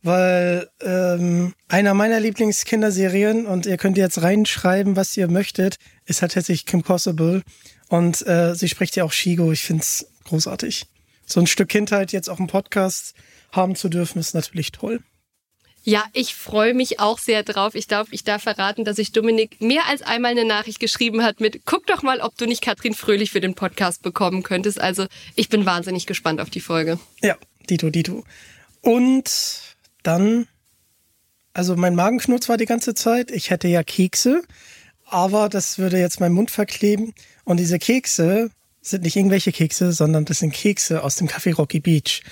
weil ähm, einer meiner Lieblingskinderserien und ihr könnt jetzt reinschreiben, was ihr möchtet, ist halt tatsächlich Kim Possible und äh, sie spricht ja auch Shigo. Ich find's großartig. So ein Stück Kindheit jetzt auch im Podcast haben zu dürfen, ist natürlich toll. Ja, ich freue mich auch sehr drauf. Ich darf, ich darf verraten, dass ich Dominik mehr als einmal eine Nachricht geschrieben hat mit, guck doch mal, ob du nicht Katrin Fröhlich für den Podcast bekommen könntest. Also ich bin wahnsinnig gespannt auf die Folge. Ja, Dito, Dito. Und dann, also mein Magen knurrt zwar die ganze Zeit, ich hätte ja Kekse, aber das würde jetzt meinen Mund verkleben. Und diese Kekse sind nicht irgendwelche Kekse, sondern das sind Kekse aus dem Café Rocky Beach.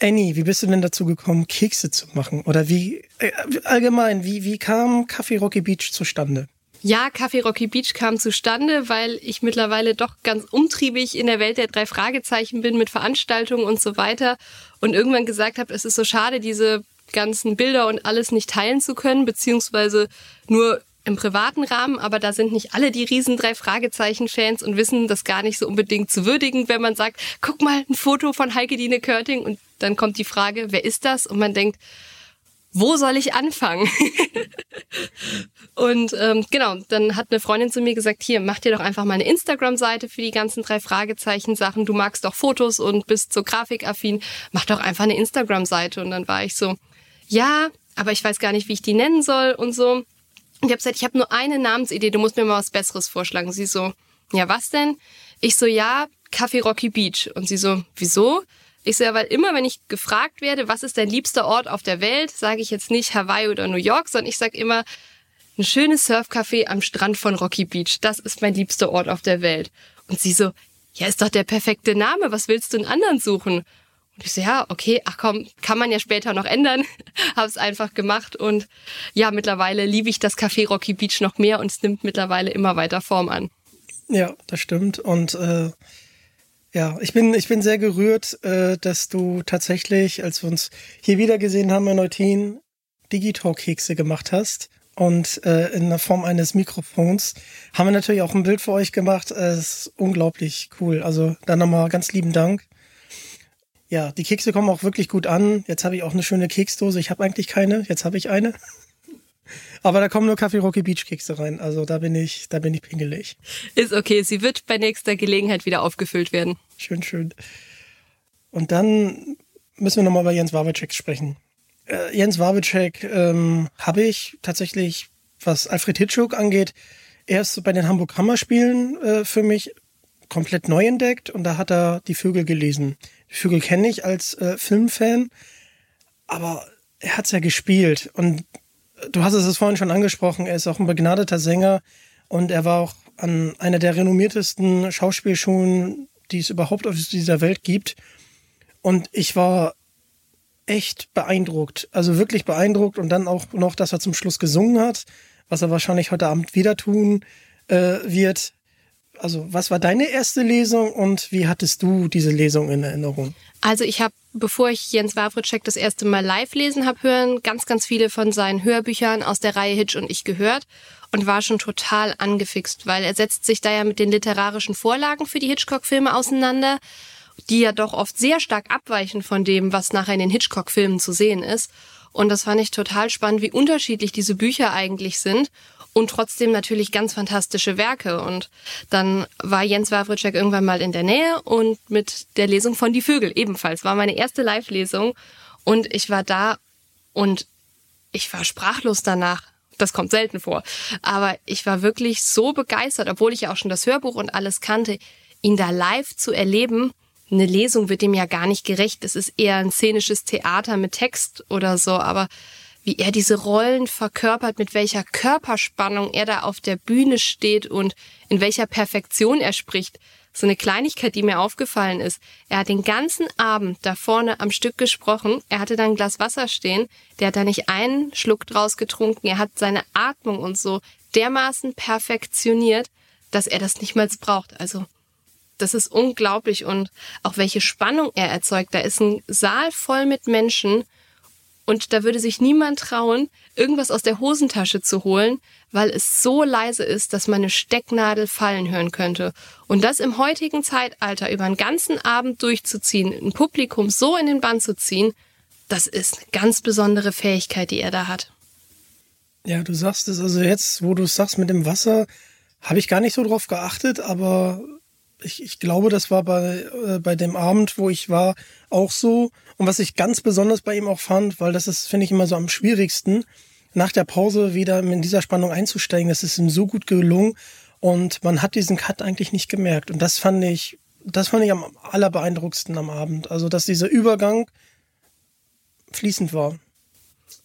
Annie, wie bist du denn dazu gekommen, Kekse zu machen? Oder wie, äh, allgemein, wie, wie kam Café Rocky Beach zustande? Ja, Café Rocky Beach kam zustande, weil ich mittlerweile doch ganz umtriebig in der Welt der drei Fragezeichen bin mit Veranstaltungen und so weiter und irgendwann gesagt habe, es ist so schade, diese ganzen Bilder und alles nicht teilen zu können, beziehungsweise nur im privaten Rahmen, aber da sind nicht alle die riesen drei Fragezeichen-Fans und wissen das gar nicht so unbedingt zu würdigen, wenn man sagt, guck mal, ein Foto von Heike Dine Körting und dann kommt die Frage, wer ist das? Und man denkt, wo soll ich anfangen? und ähm, genau, dann hat eine Freundin zu mir gesagt, hier, mach dir doch einfach mal eine Instagram-Seite für die ganzen drei Fragezeichen-Sachen. Du magst doch Fotos und bist so grafikaffin. Mach doch einfach eine Instagram-Seite. Und dann war ich so, ja, aber ich weiß gar nicht, wie ich die nennen soll und so. Und ich habe gesagt, ich habe nur eine Namensidee, du musst mir mal was Besseres vorschlagen. Sie so, ja, was denn? Ich so, ja, Café Rocky Beach. Und sie so, wieso? Ich so, ja, weil immer, wenn ich gefragt werde, was ist dein liebster Ort auf der Welt, sage ich jetzt nicht Hawaii oder New York, sondern ich sage immer, ein schönes Surfcafé am Strand von Rocky Beach. Das ist mein liebster Ort auf der Welt. Und sie so, ja, ist doch der perfekte Name. Was willst du in anderen suchen? Und ich so, ja, okay, ach komm, kann man ja später noch ändern. Hab's einfach gemacht und ja, mittlerweile liebe ich das Café Rocky Beach noch mehr und es nimmt mittlerweile immer weiter Form an. Ja, das stimmt. Und äh, ja, ich bin, ich bin sehr gerührt, äh, dass du tatsächlich, als wir uns hier wieder gesehen haben in Neutin, Digitalk-Kekse gemacht hast. Und äh, in der Form eines Mikrofons haben wir natürlich auch ein Bild für euch gemacht. Es ist unglaublich cool. Also dann nochmal ganz lieben Dank. Ja, die Kekse kommen auch wirklich gut an. Jetzt habe ich auch eine schöne Keksdose. Ich habe eigentlich keine, jetzt habe ich eine. Aber da kommen nur Kaffee Rocky Beach Kekse rein. Also da bin ich, da bin ich pingelig. Ist okay. Sie wird bei nächster Gelegenheit wieder aufgefüllt werden. Schön, schön. Und dann müssen wir nochmal bei Jens Wawitschek sprechen. Äh, Jens Wawitschek ähm, habe ich tatsächlich, was Alfred Hitchcock angeht, erst bei den Hamburg Hammerspielen äh, für mich komplett neu entdeckt und da hat er die Vögel gelesen. Vögel kenne ich als äh, Filmfan, aber er hat's ja gespielt und du hast es vorhin schon angesprochen, er ist auch ein begnadeter Sänger und er war auch an einer der renommiertesten Schauspielschulen, die es überhaupt auf dieser Welt gibt. Und ich war echt beeindruckt, also wirklich beeindruckt und dann auch noch, dass er zum Schluss gesungen hat, was er wahrscheinlich heute Abend wieder tun äh, wird also was war deine erste Lesung und wie hattest du diese Lesung in Erinnerung? Also ich habe, bevor ich Jens Wawritschek das erste Mal live lesen habe hören, ganz, ganz viele von seinen Hörbüchern aus der Reihe Hitch und ich gehört und war schon total angefixt, weil er setzt sich da ja mit den literarischen Vorlagen für die Hitchcock-Filme auseinander, die ja doch oft sehr stark abweichen von dem, was nachher in den Hitchcock-Filmen zu sehen ist. Und das fand ich total spannend, wie unterschiedlich diese Bücher eigentlich sind und trotzdem natürlich ganz fantastische Werke. Und dann war Jens Wawritschek irgendwann mal in der Nähe und mit der Lesung von Die Vögel ebenfalls. War meine erste Live-Lesung und ich war da und ich war sprachlos danach. Das kommt selten vor. Aber ich war wirklich so begeistert, obwohl ich ja auch schon das Hörbuch und alles kannte, ihn da live zu erleben. Eine Lesung wird dem ja gar nicht gerecht. Es ist eher ein szenisches Theater mit Text oder so. Aber wie er diese Rollen verkörpert, mit welcher Körperspannung er da auf der Bühne steht und in welcher Perfektion er spricht. So eine Kleinigkeit, die mir aufgefallen ist. Er hat den ganzen Abend da vorne am Stück gesprochen. Er hatte da ein Glas Wasser stehen. Der hat da nicht einen Schluck draus getrunken. Er hat seine Atmung und so dermaßen perfektioniert, dass er das nicht mal braucht. Also, das ist unglaublich und auch welche Spannung er erzeugt. Da ist ein Saal voll mit Menschen und da würde sich niemand trauen, irgendwas aus der Hosentasche zu holen, weil es so leise ist, dass man eine Stecknadel fallen hören könnte. Und das im heutigen Zeitalter über einen ganzen Abend durchzuziehen, ein Publikum so in den Bann zu ziehen, das ist eine ganz besondere Fähigkeit, die er da hat. Ja, du sagst es, also jetzt, wo du es sagst mit dem Wasser, habe ich gar nicht so drauf geachtet, aber ich, ich glaube, das war bei, äh, bei dem Abend, wo ich war, auch so. Und was ich ganz besonders bei ihm auch fand, weil das ist, finde ich, immer so am schwierigsten, nach der Pause wieder in dieser Spannung einzusteigen. Das ist ihm so gut gelungen und man hat diesen Cut eigentlich nicht gemerkt. Und das fand ich, das fand ich am allerbeeindruckendsten am Abend. Also, dass dieser Übergang fließend war.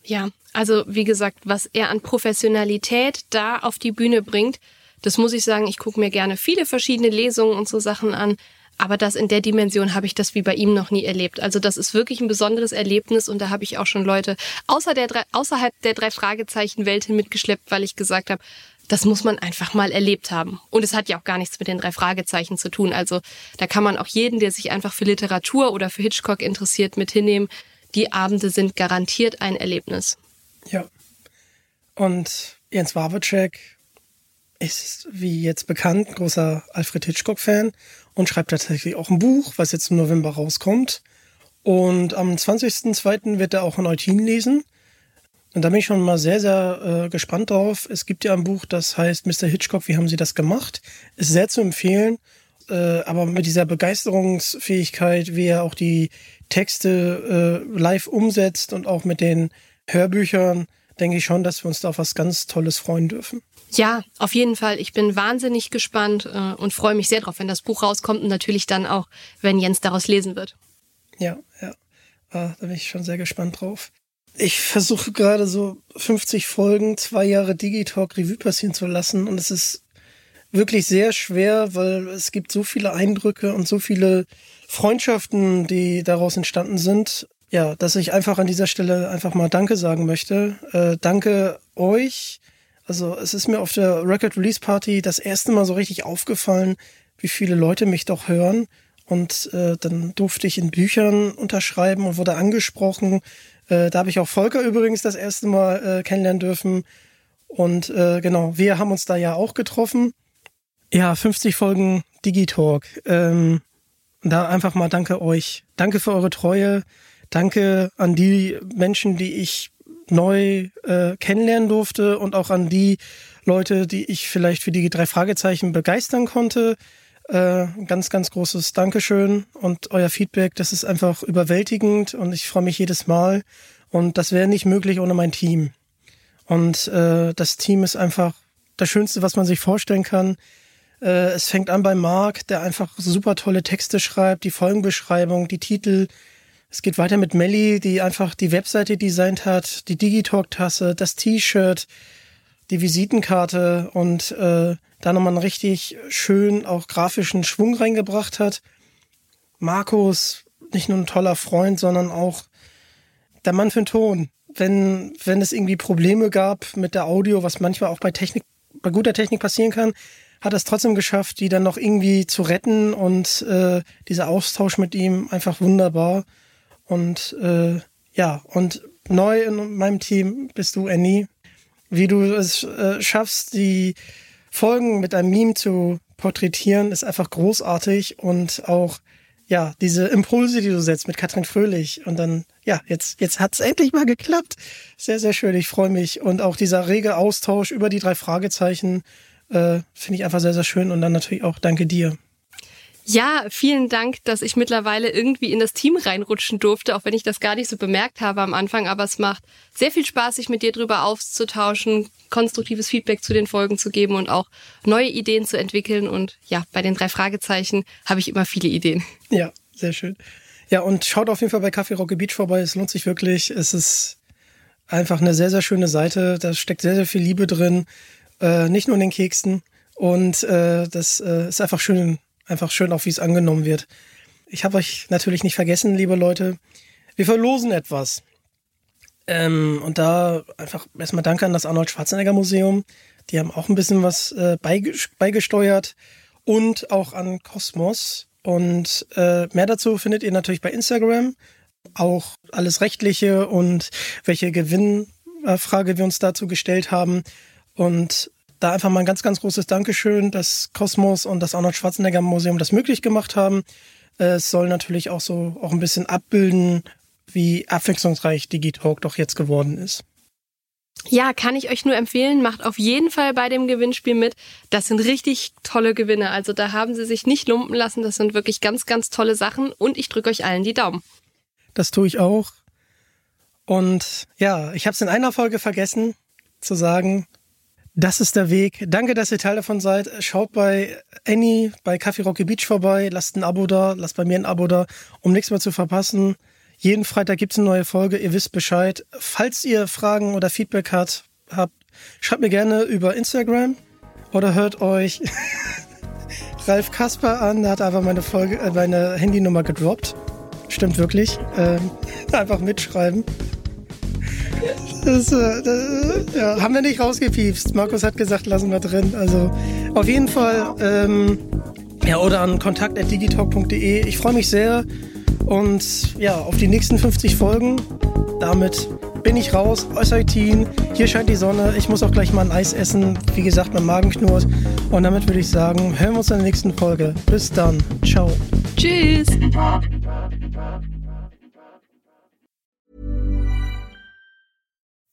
Ja, also wie gesagt, was er an Professionalität da auf die Bühne bringt, das muss ich sagen, ich gucke mir gerne viele verschiedene Lesungen und so Sachen an. Aber das in der Dimension habe ich das wie bei ihm noch nie erlebt. Also das ist wirklich ein besonderes Erlebnis und da habe ich auch schon Leute außer der drei, außerhalb der drei Fragezeichen Welt hin mitgeschleppt, weil ich gesagt habe, das muss man einfach mal erlebt haben. Und es hat ja auch gar nichts mit den drei Fragezeichen zu tun. Also da kann man auch jeden, der sich einfach für Literatur oder für Hitchcock interessiert, mit hinnehmen. Die Abende sind garantiert ein Erlebnis. Ja. Und Jens Wawacek ist, wie jetzt bekannt, großer Alfred Hitchcock-Fan und schreibt tatsächlich auch ein Buch, was jetzt im November rauskommt. Und am 20.02. wird er auch in Eutin lesen. Und da bin ich schon mal sehr, sehr äh, gespannt drauf. Es gibt ja ein Buch, das heißt Mr. Hitchcock, wie haben Sie das gemacht? Ist sehr zu empfehlen. Äh, aber mit dieser Begeisterungsfähigkeit, wie er auch die Texte äh, live umsetzt und auch mit den Hörbüchern, denke ich schon, dass wir uns da auf was ganz Tolles freuen dürfen. Ja, auf jeden Fall. Ich bin wahnsinnig gespannt äh, und freue mich sehr drauf, wenn das Buch rauskommt und natürlich dann auch, wenn Jens daraus lesen wird. Ja, ja. Ah, da bin ich schon sehr gespannt drauf. Ich versuche gerade so 50 Folgen, zwei Jahre Digitalk Revue passieren zu lassen und es ist wirklich sehr schwer, weil es gibt so viele Eindrücke und so viele Freundschaften, die daraus entstanden sind. Ja, dass ich einfach an dieser Stelle einfach mal Danke sagen möchte. Äh, danke euch, also es ist mir auf der Record Release Party das erste Mal so richtig aufgefallen, wie viele Leute mich doch hören. Und äh, dann durfte ich in Büchern unterschreiben und wurde angesprochen. Äh, da habe ich auch Volker übrigens das erste Mal äh, kennenlernen dürfen. Und äh, genau, wir haben uns da ja auch getroffen. Ja, 50 Folgen Digitalk. Ähm, da einfach mal danke euch. Danke für eure Treue. Danke an die Menschen, die ich neu äh, kennenlernen durfte und auch an die Leute, die ich vielleicht für die drei Fragezeichen begeistern konnte. Äh, ganz, ganz großes Dankeschön und euer Feedback, das ist einfach überwältigend und ich freue mich jedes Mal. Und das wäre nicht möglich ohne mein Team. Und äh, das Team ist einfach das Schönste, was man sich vorstellen kann. Äh, es fängt an bei Marc, der einfach super tolle Texte schreibt, die Folgenbeschreibung, die Titel. Es geht weiter mit Melly, die einfach die Webseite designt hat, die Digitalk-Tasse, das T-Shirt, die Visitenkarte und äh, da nochmal einen richtig schön auch grafischen Schwung reingebracht hat. Markus, nicht nur ein toller Freund, sondern auch der Mann für den Ton. Wenn, wenn es irgendwie Probleme gab mit der Audio, was manchmal auch bei Technik, bei guter Technik passieren kann, hat er es trotzdem geschafft, die dann noch irgendwie zu retten und äh, dieser Austausch mit ihm einfach wunderbar. Und äh, ja, und neu in meinem Team bist du, Annie. Wie du es äh, schaffst, die Folgen mit einem Meme zu porträtieren, ist einfach großartig und auch ja, diese Impulse, die du setzt mit Katrin Fröhlich und dann, ja, jetzt, jetzt hat's endlich mal geklappt. Sehr, sehr schön. Ich freue mich. Und auch dieser rege Austausch über die drei Fragezeichen äh, finde ich einfach sehr, sehr schön. Und dann natürlich auch danke dir. Ja, vielen Dank, dass ich mittlerweile irgendwie in das Team reinrutschen durfte, auch wenn ich das gar nicht so bemerkt habe am Anfang. Aber es macht sehr viel Spaß, sich mit dir drüber auszutauschen, konstruktives Feedback zu den Folgen zu geben und auch neue Ideen zu entwickeln. Und ja, bei den drei Fragezeichen habe ich immer viele Ideen. Ja, sehr schön. Ja, und schaut auf jeden Fall bei Kaffee Rocky Beach vorbei. Es lohnt sich wirklich. Es ist einfach eine sehr, sehr schöne Seite. Da steckt sehr, sehr viel Liebe drin. Äh, nicht nur in den Keksen. Und äh, das äh, ist einfach schön, einfach schön, auch wie es angenommen wird. Ich habe euch natürlich nicht vergessen, liebe Leute. Wir verlosen etwas. Ähm, und da einfach erstmal danke an das Arnold Schwarzenegger Museum. Die haben auch ein bisschen was äh, beigesteuert. Und auch an Kosmos. Und äh, mehr dazu findet ihr natürlich bei Instagram. Auch alles Rechtliche und welche Gewinnfrage wir uns dazu gestellt haben. Und da einfach mal ein ganz, ganz großes Dankeschön, dass Kosmos und das Arnold Schwarzenegger Museum das möglich gemacht haben. Es soll natürlich auch so auch ein bisschen abbilden, wie abwechslungsreich Digitalk doch jetzt geworden ist. Ja, kann ich euch nur empfehlen. Macht auf jeden Fall bei dem Gewinnspiel mit. Das sind richtig tolle Gewinne. Also da haben sie sich nicht lumpen lassen. Das sind wirklich ganz, ganz tolle Sachen. Und ich drücke euch allen die Daumen. Das tue ich auch. Und ja, ich habe es in einer Folge vergessen zu sagen. Das ist der Weg. Danke, dass ihr Teil davon seid. Schaut bei Annie, bei Kaffee Rocky Beach vorbei. Lasst ein Abo da. Lasst bei mir ein Abo da, um nichts mehr zu verpassen. Jeden Freitag gibt's eine neue Folge. Ihr wisst Bescheid. Falls ihr Fragen oder Feedback hat, habt, schreibt mir gerne über Instagram oder hört euch Ralf Kasper an. Der hat einfach meine Folge, äh, meine Handynummer gedroppt. Stimmt wirklich. Ähm, einfach mitschreiben. Das, äh, das, ja, haben wir nicht rausgepiepst. Markus hat gesagt, lassen wir drin. Also auf jeden Fall, ähm, ja, oder an kontakt.digitalk.de. Ich freue mich sehr und ja, auf die nächsten 50 Folgen. Damit bin ich raus aus. Hier scheint die Sonne. Ich muss auch gleich mal ein Eis essen. Wie gesagt, mein Magen knurrt. Und damit würde ich sagen, hören wir uns in der nächsten Folge. Bis dann. Ciao. Tschüss.